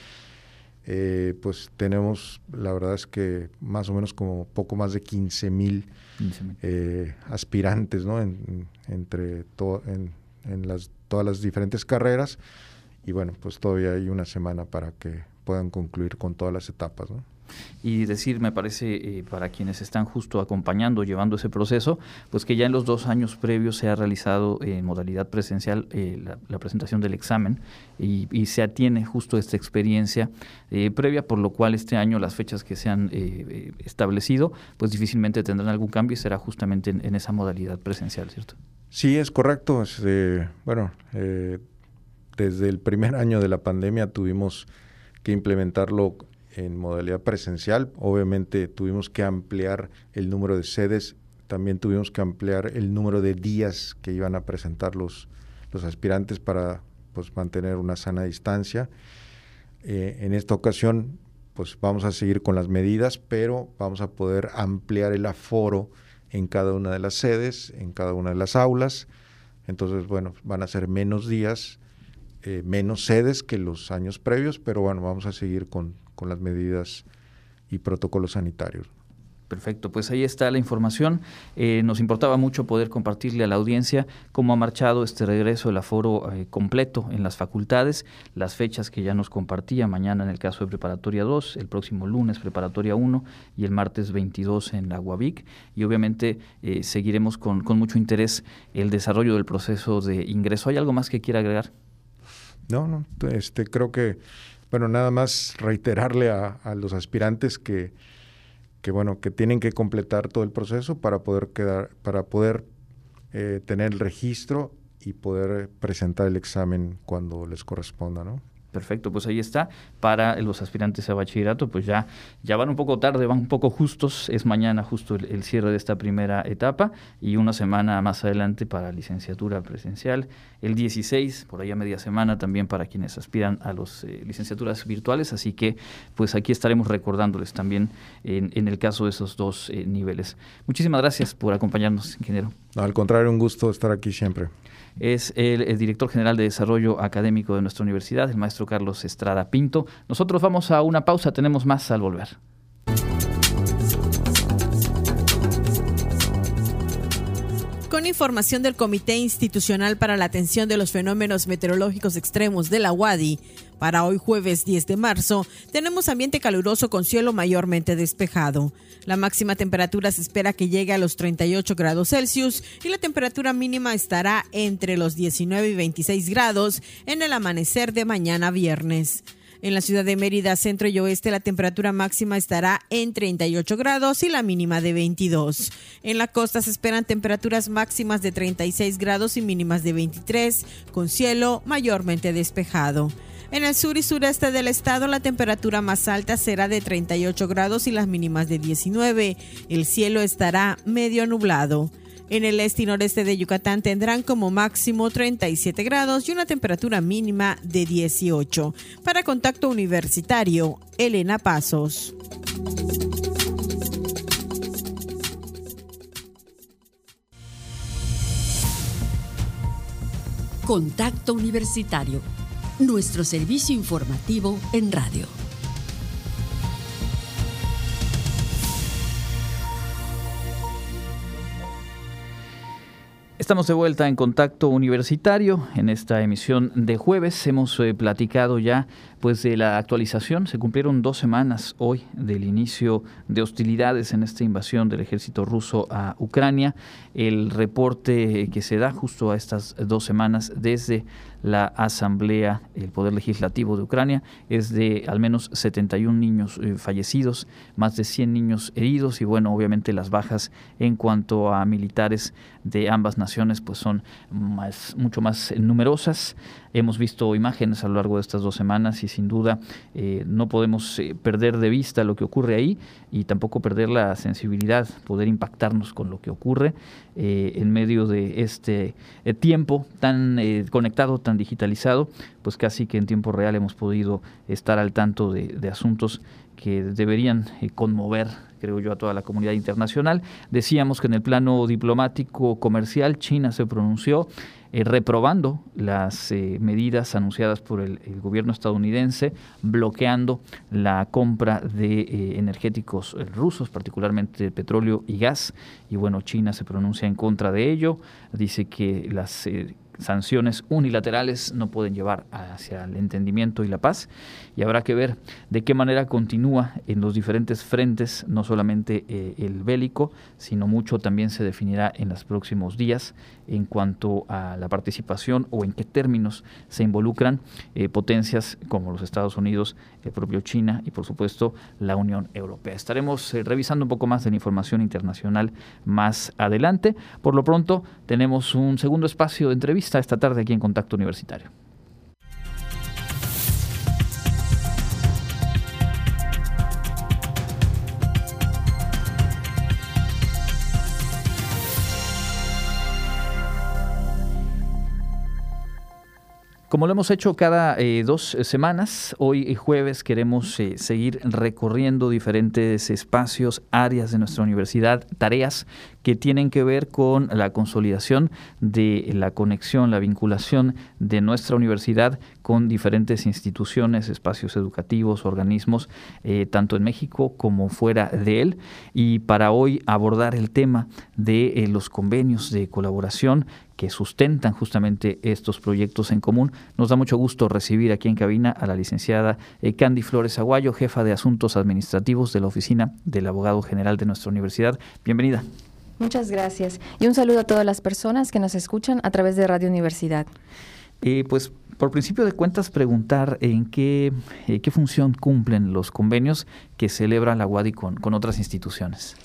S9: eh, pues tenemos, la verdad es que más o menos como poco más de 15 mil eh, aspirantes, ¿no? entre en, en las, todas las diferentes carreras. Y bueno, pues todavía hay una semana para que puedan concluir con todas las etapas, ¿no?
S1: Y decir, me parece, eh, para quienes están justo acompañando, llevando ese proceso, pues que ya en los dos años previos se ha realizado en modalidad presencial eh, la, presentación del examen y, se atiene justo esta experiencia eh, previa, por lo cual este año las fechas que se han establecido, pues difícilmente tendrán algún cambio y será justamente en, esa modalidad presencial, ¿cierto?
S9: Sí, es correcto. bueno, desde el primer año de la pandemia tuvimos que implementarlo en modalidad presencial. Obviamente tuvimos que ampliar el número de sedes, también tuvimos que ampliar el número de días que iban a presentar los, los aspirantes para pues, mantener una sana distancia. Eh, en esta ocasión, pues vamos a seguir con las medidas, pero vamos a poder ampliar el aforo en cada una de las sedes, en cada una de las aulas. Entonces, bueno, van a ser menos días, eh, menos sedes que los años previos, pero bueno, vamos a seguir con, con las medidas y protocolos sanitarios.
S1: Perfecto, pues ahí está la información. Eh, nos importaba mucho poder compartirle a la audiencia cómo ha marchado este regreso del aforo eh, completo en las facultades, las fechas que ya nos compartía, mañana en el caso de Preparatoria 2, el próximo lunes Preparatoria 1 y el martes 22 en la UAVIC. Y obviamente eh, seguiremos con, con mucho interés el desarrollo del proceso de ingreso. ¿Hay algo más que quiera agregar?
S9: No, no, este, creo que bueno, nada más reiterarle a, los aspirantes que, que, bueno, que tienen que completar todo el proceso para poder quedar, para poder eh, tener el registro y poder presentar el examen cuando les corresponda, ¿no?
S1: Perfecto, pues ahí está. Para los aspirantes a bachillerato, pues ya, ya van un poco tarde, van un poco justos. Es mañana justo el, cierre de esta primera etapa y una semana más adelante para licenciatura presencial. El 16, por allá media semana también para quienes aspiran a las eh, licenciaturas virtuales. Así que, pues aquí estaremos recordándoles también en, el caso de esos dos eh, niveles. Muchísimas gracias por acompañarnos, ingeniero.
S9: al contrario, un gusto estar aquí siempre
S1: es el, director general de desarrollo académico de nuestra universidad, el maestro Carlos Estrada Pinto. Nosotros vamos a una pausa, tenemos más al volver.
S10: Con información del Comité Institucional para la Atención de los Fenómenos Meteorológicos Extremos de la UADI, para hoy jueves 10 de marzo, tenemos ambiente caluroso con cielo mayormente despejado. La máxima temperatura se espera que llegue a los 38 grados Celsius y la temperatura mínima estará entre los 19 y 26 grados en el amanecer de mañana viernes. En la ciudad de Mérida, centro y oeste, la temperatura máxima estará en 38 grados y la mínima de 22. En la costa se esperan temperaturas máximas de 36 grados y mínimas de 23, con cielo mayormente despejado. En el sur y sureste del estado la temperatura más alta será de 38 grados y las mínimas de 19. El cielo estará medio nublado. En el este y noreste de Yucatán tendrán como máximo 37 grados y una temperatura mínima de 18. Para Contacto Universitario, Elena Pasos.
S11: Contacto Universitario, nuestro servicio informativo en radio.
S1: Estamos de vuelta en contacto universitario. En esta emisión de jueves hemos eh, platicado ya pues de la actualización. Se cumplieron dos semanas hoy del inicio de hostilidades en esta invasión del ejército ruso a Ucrania. El reporte que se da justo a estas dos semanas desde la Asamblea, el Poder Legislativo de Ucrania, es de al menos 71 niños eh, fallecidos, más de 100 niños heridos y bueno, obviamente las bajas en cuanto a militares de ambas naciones pues son más, mucho más numerosas. Hemos visto imágenes a lo largo de estas dos semanas y sin duda eh, no podemos eh, perder de vista lo que ocurre ahí y tampoco perder la sensibilidad, poder impactarnos con lo que ocurre eh, en medio de este tiempo tan conectado, tan digitalizado, pues casi que en tiempo real hemos podido estar al tanto de, de asuntos que deberían conmover creo yo, a toda la comunidad internacional. Decíamos que en el plano diplomático comercial China se pronunció eh, reprobando las eh, medidas anunciadas por el, gobierno estadounidense, bloqueando la compra de eh, energéticos rusos, particularmente de petróleo y gas. Y bueno, China se pronuncia en contra de ello, dice que las sanciones unilaterales no pueden llevar hacia el entendimiento y la paz y habrá que ver de qué manera continúa en los diferentes frentes, no solamente eh, el bélico, sino mucho también se definirá en los próximos días en cuanto a la participación o en qué términos se involucran eh, potencias como los Estados Unidos, el propio China y por supuesto la Unión Europea. Estaremos eh, revisando un poco más de la información internacional más adelante. Por lo pronto tenemos un segundo espacio de entrevista esta tarde aquí en Contacto Universitario. Como lo hemos hecho cada eh, dos semanas, hoy jueves queremos eh, seguir recorriendo diferentes espacios, áreas de nuestra universidad, tareas que tienen que ver con la consolidación de la conexión, la vinculación de nuestra universidad con diferentes instituciones, espacios educativos, organismos, eh, tanto en México como fuera de él. Y para hoy abordar el tema de los convenios de colaboración que sustentan justamente estos proyectos en común. Nos da mucho gusto recibir aquí en cabina a la licenciada eh, Candy Flores Aguayo, jefa de Asuntos Administrativos de la Oficina del Abogado General de nuestra universidad. Bienvenida.
S12: Muchas gracias. Y un saludo a todas las personas que nos escuchan a través de Radio Universidad.
S1: Eh, pues por principio de cuentas, preguntar en qué, eh, qué función cumplen los convenios que celebra la UADI con, con otras instituciones.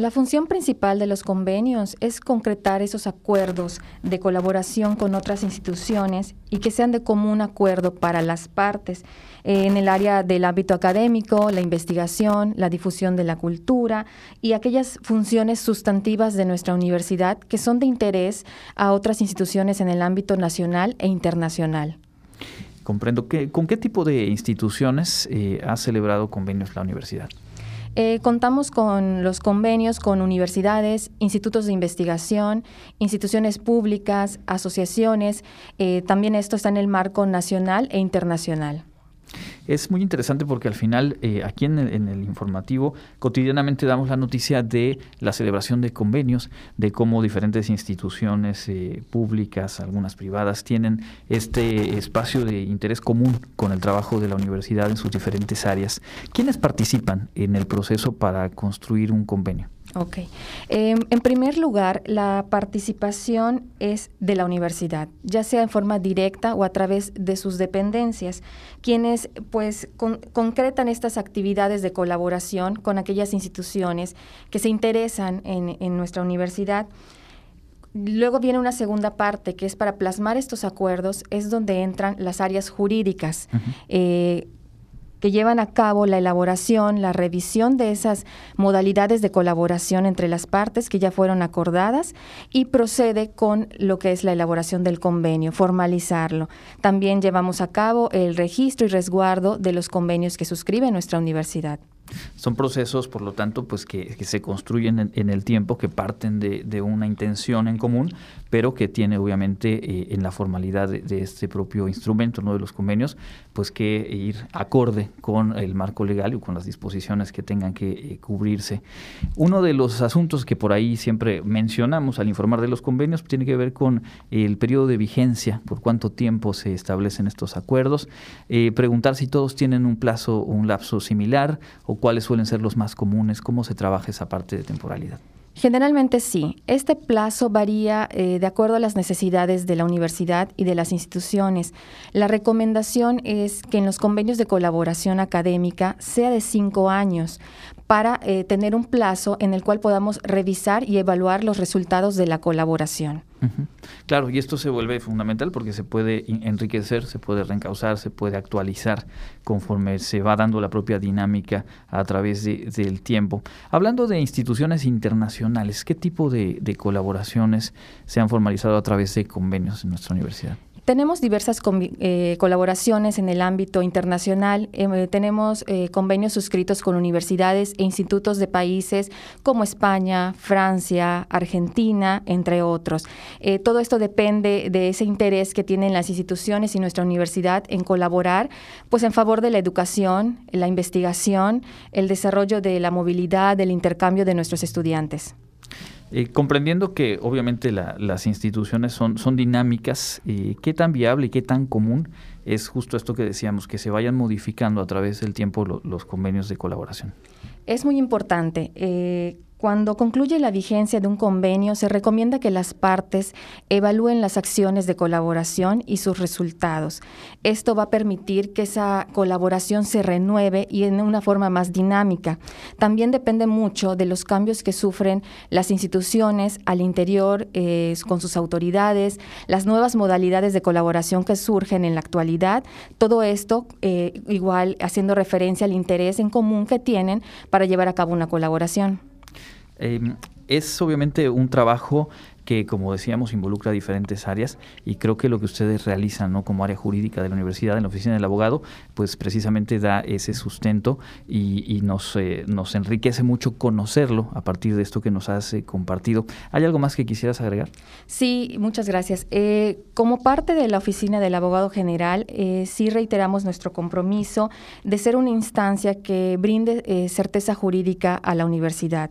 S12: La función principal de los convenios es concretar esos acuerdos de colaboración con otras instituciones y que sean de común acuerdo para las partes eh, en el área del ámbito académico, la investigación, la difusión de la cultura y aquellas funciones sustantivas de nuestra universidad que son de interés a otras instituciones en el ámbito nacional e internacional.
S1: Comprendo. ¿Con qué tipo de instituciones eh, ha celebrado convenios la universidad?
S12: Eh, contamos con los convenios con universidades, institutos de investigación, instituciones públicas, asociaciones. Eh, también esto está en el marco nacional e internacional.
S1: Es muy interesante porque al final, eh, aquí en el, informativo, cotidianamente damos la noticia de la celebración de convenios, de cómo diferentes instituciones eh, públicas, algunas privadas, tienen este espacio de interés común con el trabajo de la universidad en sus diferentes áreas. ¿Quiénes participan en el proceso para construir un convenio?
S12: Ok. Em, en primer lugar, la participación es de la universidad, ya sea en forma directa o a través de sus dependencias, quienes concretan estas actividades de colaboración con aquellas instituciones que se interesan en, nuestra universidad. Luego viene una segunda parte que es para plasmar estos acuerdos, es donde entran las áreas jurídicas que llevan a cabo la elaboración, la revisión de esas modalidades de colaboración entre las partes que ya fueron acordadas y procede con lo que es la elaboración del convenio, formalizarlo. También llevamos a cabo el registro y resguardo de los convenios que suscribe nuestra universidad.
S1: Son procesos, por lo tanto, pues que, se construyen en, el tiempo, que parten de, una intención en común, pero que tiene obviamente eh, en la formalidad de, este propio instrumento, no de los convenios, pues que ir acorde con el marco legal y con las disposiciones que tengan que eh, cubrirse. Uno de los asuntos que por ahí siempre mencionamos al informar de los convenios tiene que ver con el periodo de vigencia, por cuánto tiempo se establecen estos acuerdos, eh, preguntar si todos tienen un plazo o un lapso similar o cuáles suelen ser los más comunes, cómo se trabaja esa parte de temporalidad.
S12: Generalmente sí. Este plazo varía eh, de acuerdo a las necesidades de la universidad y de las instituciones. La recomendación es que en los convenios de colaboración académica sea de cinco años para eh, tener un plazo en el cual podamos revisar y evaluar los resultados de la colaboración.
S1: Claro, y esto se vuelve fundamental porque se puede enriquecer, se puede reencauzar, se puede actualizar conforme se va dando la propia dinámica a través del tiempo. Hablando de instituciones internacionales, ¿qué tipo de colaboraciones se han formalizado a través de convenios en nuestra universidad?
S12: Tenemos diversas eh, colaboraciones en el ámbito internacional. Eh, tenemos eh, convenios suscritos con universidades e institutos de países como España, Francia, Argentina, entre otros. todo esto depende de ese interés que tienen las instituciones y nuestra universidad en colaborar, pues en favor de la educación, la investigación, el desarrollo de la movilidad, del intercambio de nuestros estudiantes.
S1: Eh, comprendiendo que obviamente las instituciones son, dinámicas, eh, ¿qué tan viable y qué tan común es justo esto que decíamos, que se vayan modificando a través del tiempo los convenios de colaboración?
S12: Es muy importante. Eh, cuando concluye la vigencia de un convenio, se recomienda que las partes evalúen las acciones de colaboración y sus resultados. Esto va a permitir que esa colaboración se renueve y en una forma más dinámica. También depende mucho de los cambios que sufren las instituciones al interior eh, con sus autoridades, las nuevas modalidades de colaboración que surgen en la actualidad. Todo esto eh, igual haciendo referencia al interés en común que tienen para llevar a cabo una colaboración.
S1: Em, es obviamente un trabajo que, como decíamos, involucra diferentes áreas y creo que lo que ustedes realizan ¿no? como área jurídica de la universidad, en la oficina del abogado, pues precisamente da ese sustento y, nos, eh, nos enriquece mucho conocerlo a partir de esto que nos has compartido. ¿Hay algo más que quisieras agregar?
S12: Sí, muchas gracias. Eh, como parte de la oficina del abogado general, eh, sí reiteramos nuestro compromiso de ser una instancia que brinde certeza jurídica a la universidad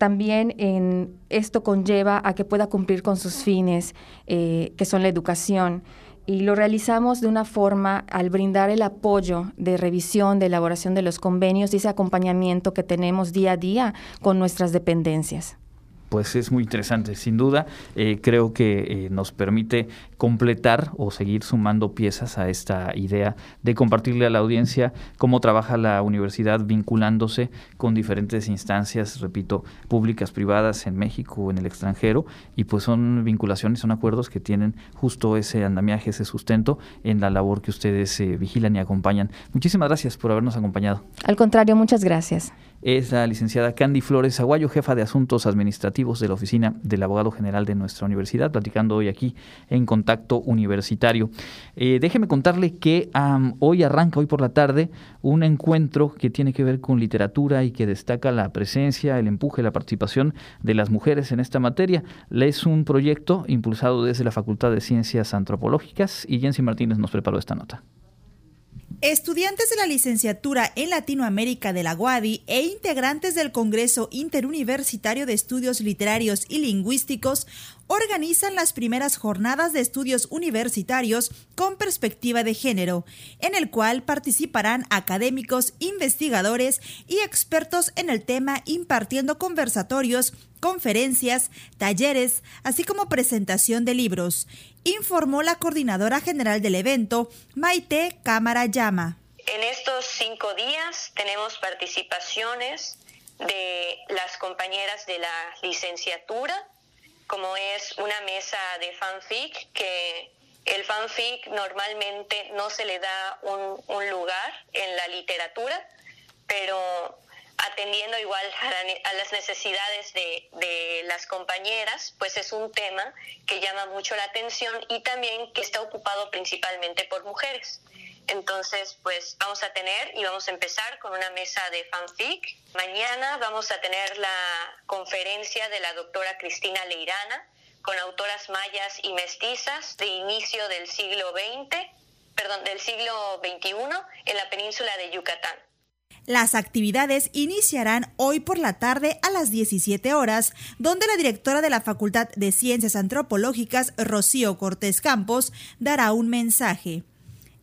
S12: también en, esto conlleva a que pueda cumplir con sus fines, eh, que son la educación. Y lo realizamos de una forma al brindar el apoyo de revisión, de elaboración de los convenios y ese acompañamiento que tenemos día a día con nuestras dependencias
S1: pues es muy interesante, sin duda. Eh, creo que eh, nos permite completar o seguir sumando piezas a esta idea de compartirle a la audiencia cómo trabaja la universidad vinculándose con diferentes instancias, repito, públicas, privadas en México o en el extranjero, y pues son vinculaciones, son acuerdos que tienen justo ese andamiaje, ese sustento en la labor que ustedes eh, vigilan y acompañan. Muchísimas gracias por habernos acompañado.
S12: Al contrario, muchas gracias
S1: es la licenciada Candy Flores Aguayo, jefa de Asuntos Administrativos de la Oficina del Abogado General de nuestra universidad, platicando hoy aquí en Contacto Universitario. Eh, déjeme contarle que hoy arranca, hoy por la tarde, un encuentro que tiene que ver con literatura y que destaca la presencia, el empuje, la participación de las mujeres en esta materia. Es un proyecto impulsado desde la Facultad de Ciencias Antropológicas y Jensi Martínez nos preparó esta nota.
S4: Estudiantes de la licenciatura en Latinoamérica de la UADI e integrantes del Congreso Interuniversitario de Estudios Literarios y Lingüísticos organizan las primeras jornadas de estudios universitarios con perspectiva de género, en el cual participarán académicos, investigadores y expertos en el tema impartiendo conversatorios, conferencias, talleres, así como presentación de libros, informó la coordinadora general del evento, Maite Cámara Llama.
S13: En estos cinco días tenemos participaciones de las compañeras de la licenciatura, como es una mesa de fanfic, que el fanfic normalmente no se le da un, lugar en la literatura, pero atendiendo igual a, las necesidades de, de, las compañeras, pues es un tema que llama mucho la atención y también que está ocupado principalmente por mujeres. Entonces, pues vamos a tener y vamos a empezar con una mesa de fanfic. Mañana vamos a tener la conferencia de la doctora Cristina Leirana con autoras mayas y mestizas de inicio del siglo XX, perdón, del siglo XXI en la península de Yucatán.
S4: Las actividades iniciarán hoy por la tarde a las 17 horas, donde la directora de la Facultad de Ciencias Antropológicas, Rocío Cortés Campos, dará un mensaje.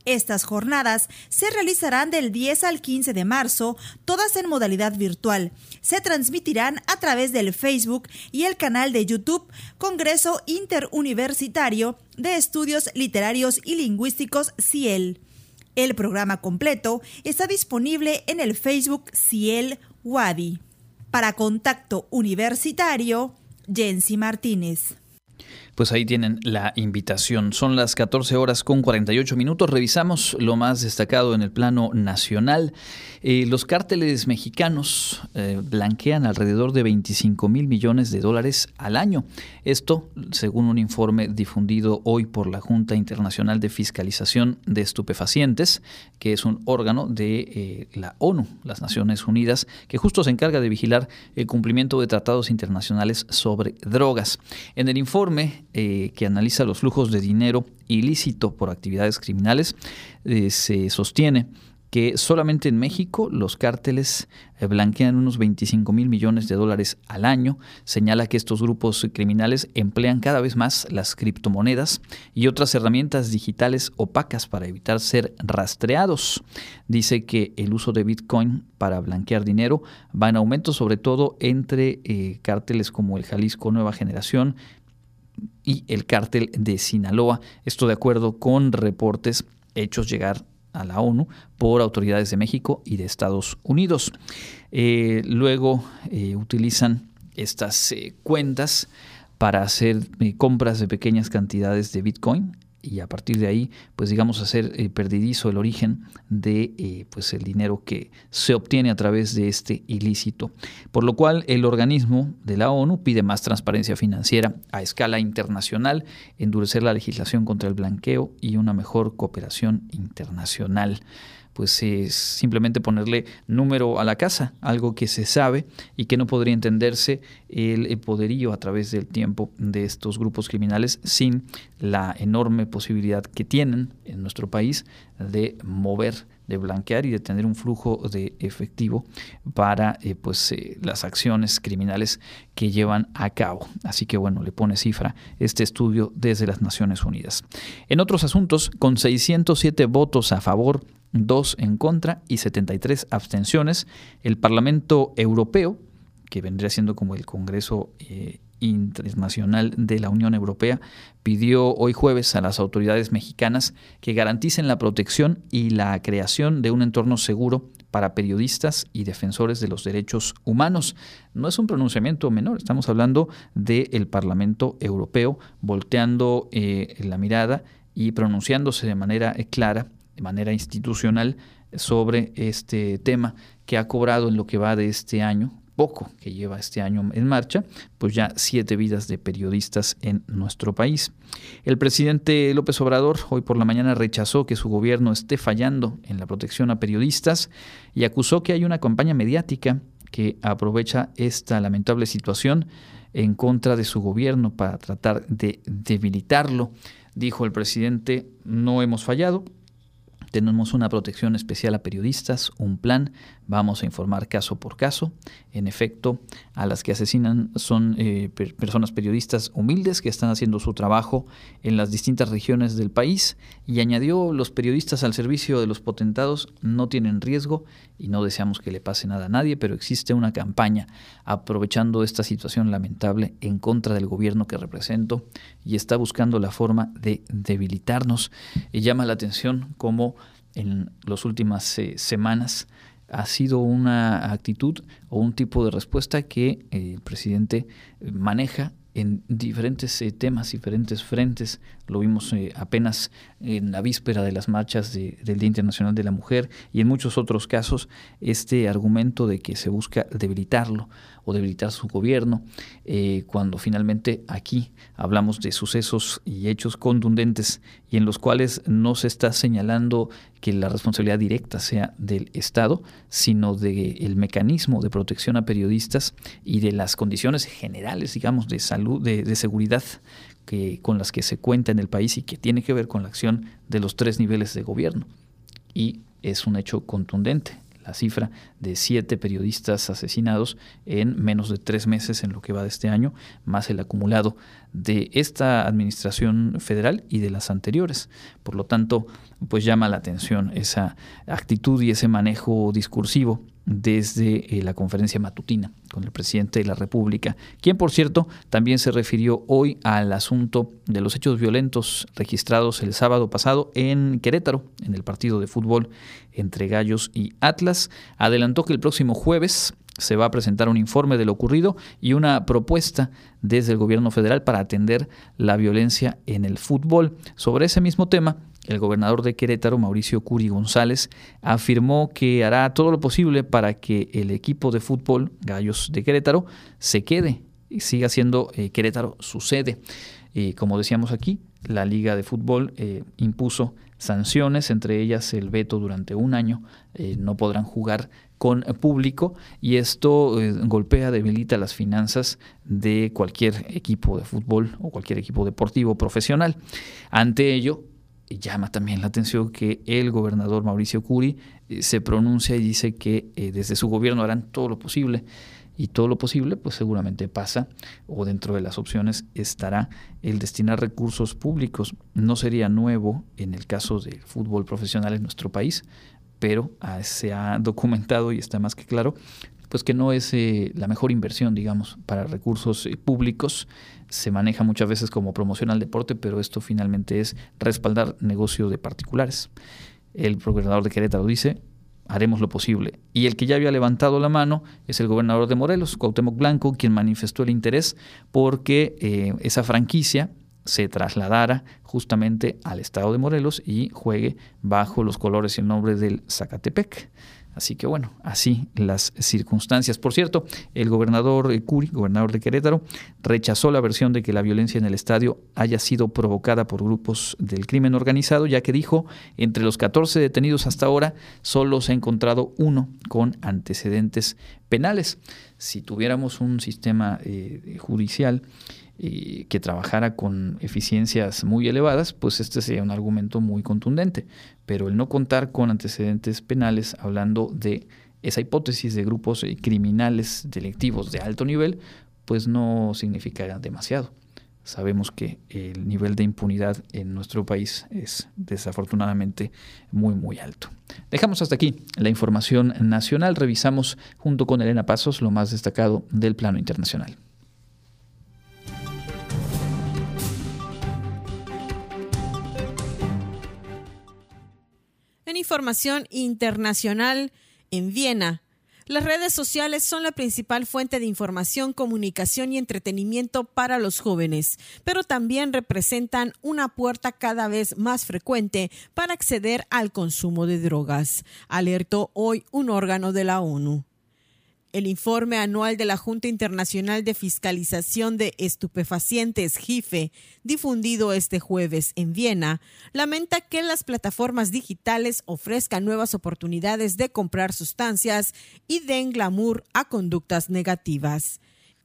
S4: Estas jornadas se realizarán del 10 al 15 de marzo, todas en modalidad virtual. Se transmitirán a través del Facebook y el canal de YouTube Congreso Interuniversitario de Estudios Literarios y Lingüísticos CIEL. El programa completo está disponible en el Facebook CIEL Wadi. Para Contacto Universitario, Jensi Martínez
S1: pues ahí tienen la invitación. Son las 14 horas con 48 minutos. Revisamos lo más destacado en el plano nacional. Eh, los cárteles mexicanos eh, blanquean alrededor de 25 mil millones de dólares al año. Esto, según un informe difundido hoy por la Junta Internacional de Fiscalización de Estupefacientes, que es un órgano de eh, la ONU, las Naciones Unidas, que justo se encarga de vigilar el cumplimiento de tratados internacionales sobre drogas. En el informe eh, que analiza los flujos de dinero ilícito por actividades criminales, eh, se sostiene que solamente en México los cárteles eh, blanquean unos 25 mil millones de dólares al año. Señala que estos grupos criminales emplean cada vez más las criptomonedas y otras herramientas digitales opacas para evitar ser rastreados. Dice que el uso de Bitcoin para blanquear dinero va en aumento, sobre todo entre cárteles como el Jalisco Nueva Generación, y el cártel de Sinaloa. Esto de acuerdo con reportes hechos llegar a la ONU por autoridades de México y de Estados Unidos. Eh, luego eh, utilizan estas eh, cuentas para hacer compras de pequeñas cantidades de Bitcoin y a partir de ahí, pues digamos, hacer eh, perdidizo el origen de eh, pues el dinero que se obtiene a través de este ilícito. Por lo cual, el organismo de la ONU pide más transparencia financiera a escala internacional, endurecer la legislación contra el blanqueo y una mejor cooperación internacional pues es simplemente ponerle número a la casa, algo que se sabe y que no podría entenderse el poderío a través del tiempo de estos grupos criminales sin la enorme posibilidad que tienen en nuestro país de mover de blanquear y de tener un flujo de efectivo para eh, pues eh, las acciones criminales que llevan a cabo. Así que bueno, le pone cifra este estudio desde las Naciones Unidas. En otros asuntos, con 607 votos a favor, 2 en contra y 73 abstenciones. El Parlamento Europeo, que vendría siendo como el Congreso eh, Internacional de la Unión Europea, pidió hoy jueves a las autoridades mexicanas que garanticen la protección y la creación de un entorno seguro para periodistas y defensores de los derechos humanos. No es un pronunciamiento menor, estamos hablando del Parlamento Europeo volteando eh, la mirada y pronunciándose de manera clara de manera institucional sobre este tema que ha cobrado en lo que va de este año, poco que lleva este año en marcha, pues ya siete vidas de periodistas en nuestro país. El presidente López Obrador hoy por la mañana rechazó que su gobierno esté fallando en la protección a periodistas y acusó que hay una campaña mediática que aprovecha esta lamentable situación en contra de su gobierno para tratar de debilitarlo. Dijo el presidente, no hemos fallado, tenemos una protección especial a periodistas, un plan, vamos a informar caso por caso. En efecto, a las que asesinan son eh, personas periodistas humildes que están haciendo su trabajo en las distintas regiones del país y añadió los periodistas al servicio de los potentados no tienen riesgo y no deseamos que le pase nada a nadie, pero existe una campaña aprovechando esta situación lamentable en contra del gobierno que represento y está buscando la forma de debilitarnos. Y llama la atención cómo en las últimas eh, semanas ha sido una actitud o un tipo de respuesta que eh, el presidente maneja en diferentes eh, temas, diferentes frentes. Lo vimos apenas en la víspera de las marchas del Día Internacional de la Mujer y en muchos otros casos este argumento de que se busca debilitarlo o debilitar su gobierno, eh, cuando finalmente aquí hablamos de sucesos y hechos contundentes y en los cuales no se está señalando que la responsabilidad directa sea del Estado, sino del mecanismo de protección a periodistas y de las condiciones generales, digamos, de salud, de, de seguridad que, con las que se cuenta en el país y que tiene que ver con la acción de los tres niveles de gobierno. Y es un hecho contundente la cifra de siete periodistas asesinados en menos de tres meses en lo que va de este año, más el acumulado de esta administración federal y de las anteriores. Por lo tanto, pues llama la atención esa actitud y ese manejo discursivo desde eh, la conferencia matutina con el presidente de la República, quien por cierto también se refirió hoy al asunto de los hechos violentos registrados el sábado pasado en Querétaro, en el partido de fútbol entre Gallos y Atlas. Adelantó que el próximo jueves se va a presentar un informe de lo ocurrido y una propuesta desde el gobierno federal para atender la violencia en el fútbol. Sobre ese mismo tema, el gobernador de Querétaro, Mauricio Curi González, afirmó que hará todo lo posible para que el equipo de fútbol Gallos de Querétaro se quede y siga siendo eh, Querétaro su sede. Y como decíamos aquí, la Liga de Fútbol eh, impuso sanciones, entre ellas el veto durante un año, eh, no podrán jugar con público y esto golpea, debilita las finanzas de cualquier equipo de fútbol o cualquier equipo deportivo profesional. Ante ello, llama también la atención que el gobernador Mauricio Curi eh, se pronuncia y dice que eh, desde su gobierno harán todo lo posible y todo lo posible pues seguramente pasa o dentro de las opciones estará el destinar recursos públicos. No sería nuevo en el caso del fútbol profesional en nuestro país, pero ah, se ha documentado y está más que claro pues que no es eh, la mejor inversión, digamos, para recursos públicos se maneja muchas veces como promoción al deporte, pero esto finalmente es respaldar negocio de particulares. El gobernador de Querétaro dice, haremos lo posible. Y el que ya había levantado la mano es el gobernador de Morelos, Cuauhtémoc Blanco, quien manifestó el interés porque eh, esa franquicia se trasladara justamente al estado de Morelos y juegue bajo los colores y el nombre del Zacatepec. Así que bueno, así las circunstancias. Por cierto, el gobernador Curi, gobernador de Querétaro, rechazó la versión de que la violencia en el estadio haya sido provocada por grupos del crimen organizado, ya que dijo, entre los 14 detenidos hasta ahora, solo se ha encontrado uno con antecedentes penales. Si tuviéramos un sistema eh, judicial que trabajara con eficiencias muy elevadas, pues este sería un argumento muy contundente. Pero el no contar con antecedentes penales, hablando de esa hipótesis de grupos eh, criminales delictivos de alto nivel, pues no significaría demasiado. Sabemos que el nivel de impunidad en nuestro país es desafortunadamente muy, muy alto. Dejamos hasta aquí la información nacional. Revisamos junto con Elena Pasos lo más destacado del plano internacional.
S10: Información internacional en Viena. Las redes sociales son la principal fuente de información, comunicación y entretenimiento para los jóvenes, pero también representan una puerta cada vez más frecuente para acceder al consumo de drogas, alertó hoy un órgano de la ONU. El informe anual de la Junta Internacional de Fiscalización de Estupefacientes, JIFE, difundido este jueves en Viena, lamenta que las plataformas digitales ofrezcan nuevas oportunidades de comprar sustancias y den glamour a conductas negativas.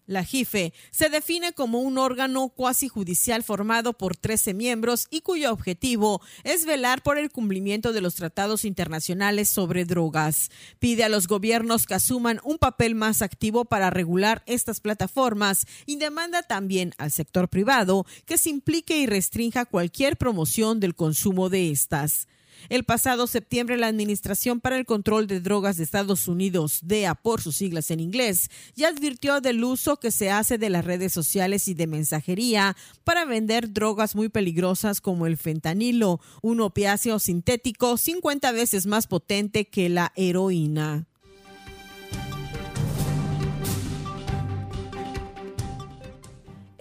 S10: La JIFE se define como un órgano cuasi judicial formado por 13 miembros y cuyo objetivo es velar por el cumplimiento de los tratados internacionales sobre drogas. Pide a los gobiernos que asuman un papel más activo para regular estas plataformas y demanda también al sector privado que se implique y restrinja cualquier promoción del consumo de estas. El pasado septiembre, la Administración para el Control de Drogas de Estados Unidos, DEA por sus siglas en inglés, ya advirtió del uso que se hace de las redes sociales y de mensajería para vender drogas muy peligrosas como el fentanilo, un opiáceo sintético 50 veces más potente que la heroína.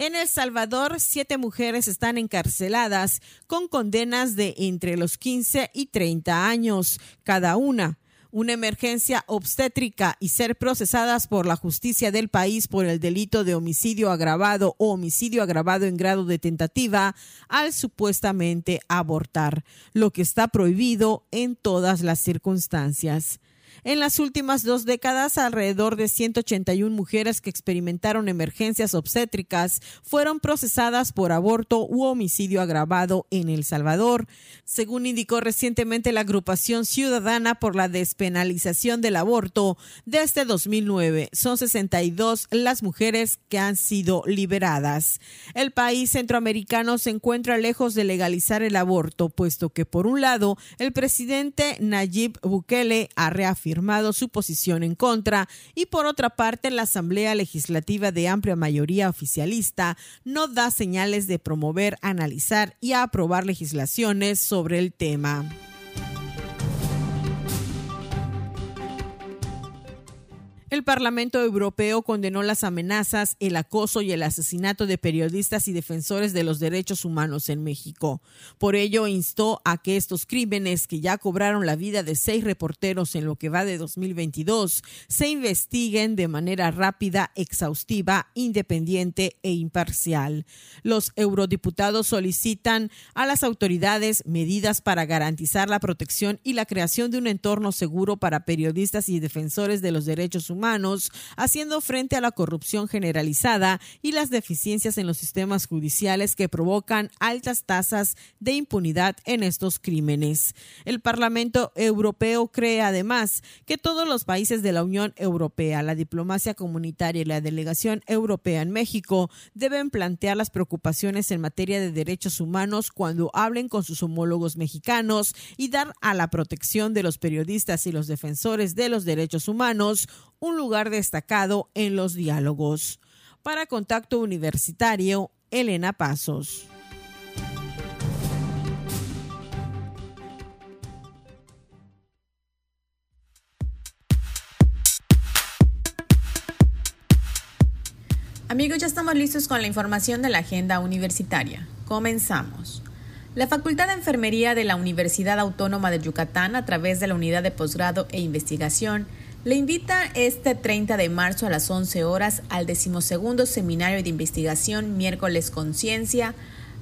S10: En El Salvador, siete mujeres están encarceladas con condenas de entre los 15 y 30 años cada una una emergencia obstétrica y ser procesadas por la justicia del país por el delito de homicidio agravado o homicidio agravado en grado de tentativa al supuestamente abortar, lo que está prohibido en todas las circunstancias. En las últimas dos décadas, alrededor de 181 mujeres que experimentaron emergencias obstétricas fueron procesadas por aborto u homicidio agravado en El Salvador, según indicó recientemente la agrupación ciudadana por la despenalización del aborto desde 2009. Son 62 las mujeres que han sido liberadas. El país centroamericano se encuentra lejos de legalizar el aborto, puesto que por un lado el presidente Nayib Bukele ha reafirmado su posición en contra y por otra parte la Asamblea Legislativa de amplia mayoría oficialista no da señales de promover, analizar y aprobar legislaciones sobre el tema. El Parlamento Europeo condenó las amenazas, el acoso y el asesinato de periodistas y defensores de los derechos humanos en México. Por ello, instó a que estos crímenes, que ya cobraron la vida de seis reporteros en lo que va de 2022, se investiguen de manera rápida, exhaustiva, independiente e imparcial. Los eurodiputados solicitan a las autoridades medidas para garantizar la protección y la creación de un entorno seguro para periodistas y defensores de los derechos humanos haciendo frente a la corrupción generalizada y las deficiencias en los sistemas judiciales que provocan altas tasas de impunidad en estos crímenes. El Parlamento Europeo cree además que todos los países de la Unión Europea, la diplomacia comunitaria y la delegación europea en México deben plantear las preocupaciones en materia de derechos humanos cuando hablen con sus homólogos mexicanos y dar a la protección de los periodistas y los defensores de los derechos humanos un lugar destacado en los diálogos. Para Contacto Universitario, Elena Pasos.
S14: Amigos, ya estamos listos con la información de la agenda universitaria. Comenzamos. La Facultad de Enfermería de la Universidad Autónoma de Yucatán, a través de la Unidad de Posgrado e Investigación, le invita este 30 de marzo a las 11 horas al decimosegundo Seminario de Investigación Miércoles Conciencia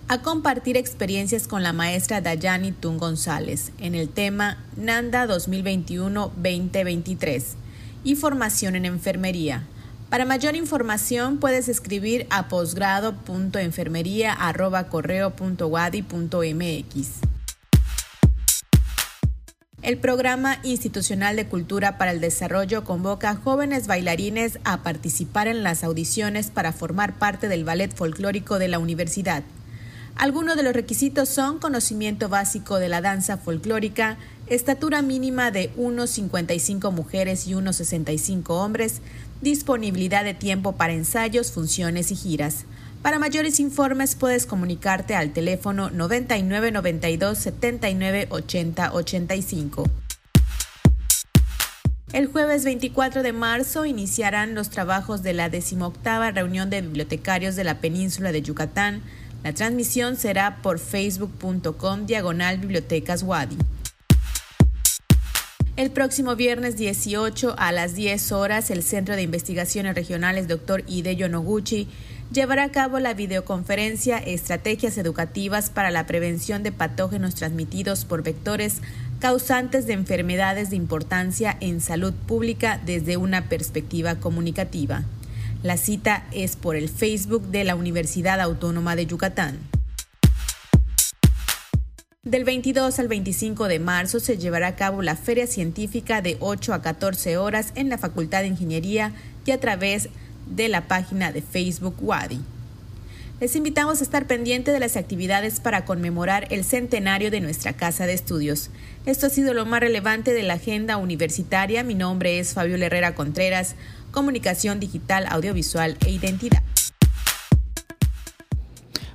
S14: a compartir experiencias con la maestra Dayani Tun González en el tema NANDA 2021-2023 y formación en enfermería. Para mayor información puedes escribir a posgrado.enfermería.correo.wadi.mx. El Programa Institucional de Cultura para el Desarrollo convoca a jóvenes bailarines a participar en las audiciones para formar parte del ballet folclórico de la universidad. Algunos de los requisitos son conocimiento básico de la danza folclórica, estatura mínima de 1,55 mujeres y 1,65 hombres, disponibilidad de tiempo para ensayos, funciones y giras. Para mayores informes puedes comunicarte al teléfono 99 92 79 80 85. El jueves 24 de marzo iniciarán los trabajos de la decimoctava reunión de bibliotecarios de la península de Yucatán. La transmisión será por facebook.com diagonal bibliotecas Wadi. El próximo viernes 18 a las 10 horas, el Centro de Investigaciones Regionales Dr. Hideyo Noguchi llevará a cabo la videoconferencia Estrategias Educativas para la Prevención de Patógenos Transmitidos por Vectores causantes de enfermedades de importancia en salud pública desde una perspectiva comunicativa. La cita es por el Facebook de la Universidad Autónoma de Yucatán. Del 22 al 25 de marzo se llevará a cabo la Feria Científica de 8 a 14 horas en la Facultad de Ingeniería y a través de de la página de Facebook Wadi. Les invitamos a estar pendiente de las actividades para conmemorar el centenario de nuestra casa de estudios. Esto ha sido lo más relevante de la agenda universitaria. Mi nombre es Fabiola Herrera Contreras, Comunicación Digital, Audiovisual e Identidad.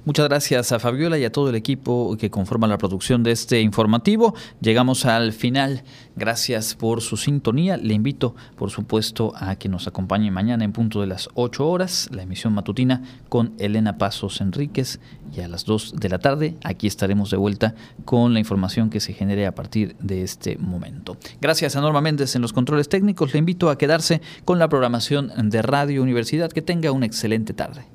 S1: Muchas gracias a Fabiola y a todo el equipo que conforma la producción de este informativo. Llegamos al final. Gracias por su sintonía. Le invito, por supuesto, a que nos acompañe mañana en punto de las 8 horas, la emisión matutina con Elena Pasos Enríquez. Y a las 2 de la tarde, aquí estaremos de vuelta con la información que se genere a partir de este momento. Gracias a Norma Méndez en los controles técnicos. Le invito a quedarse con la programación de Radio Universidad. Que tenga una excelente tarde.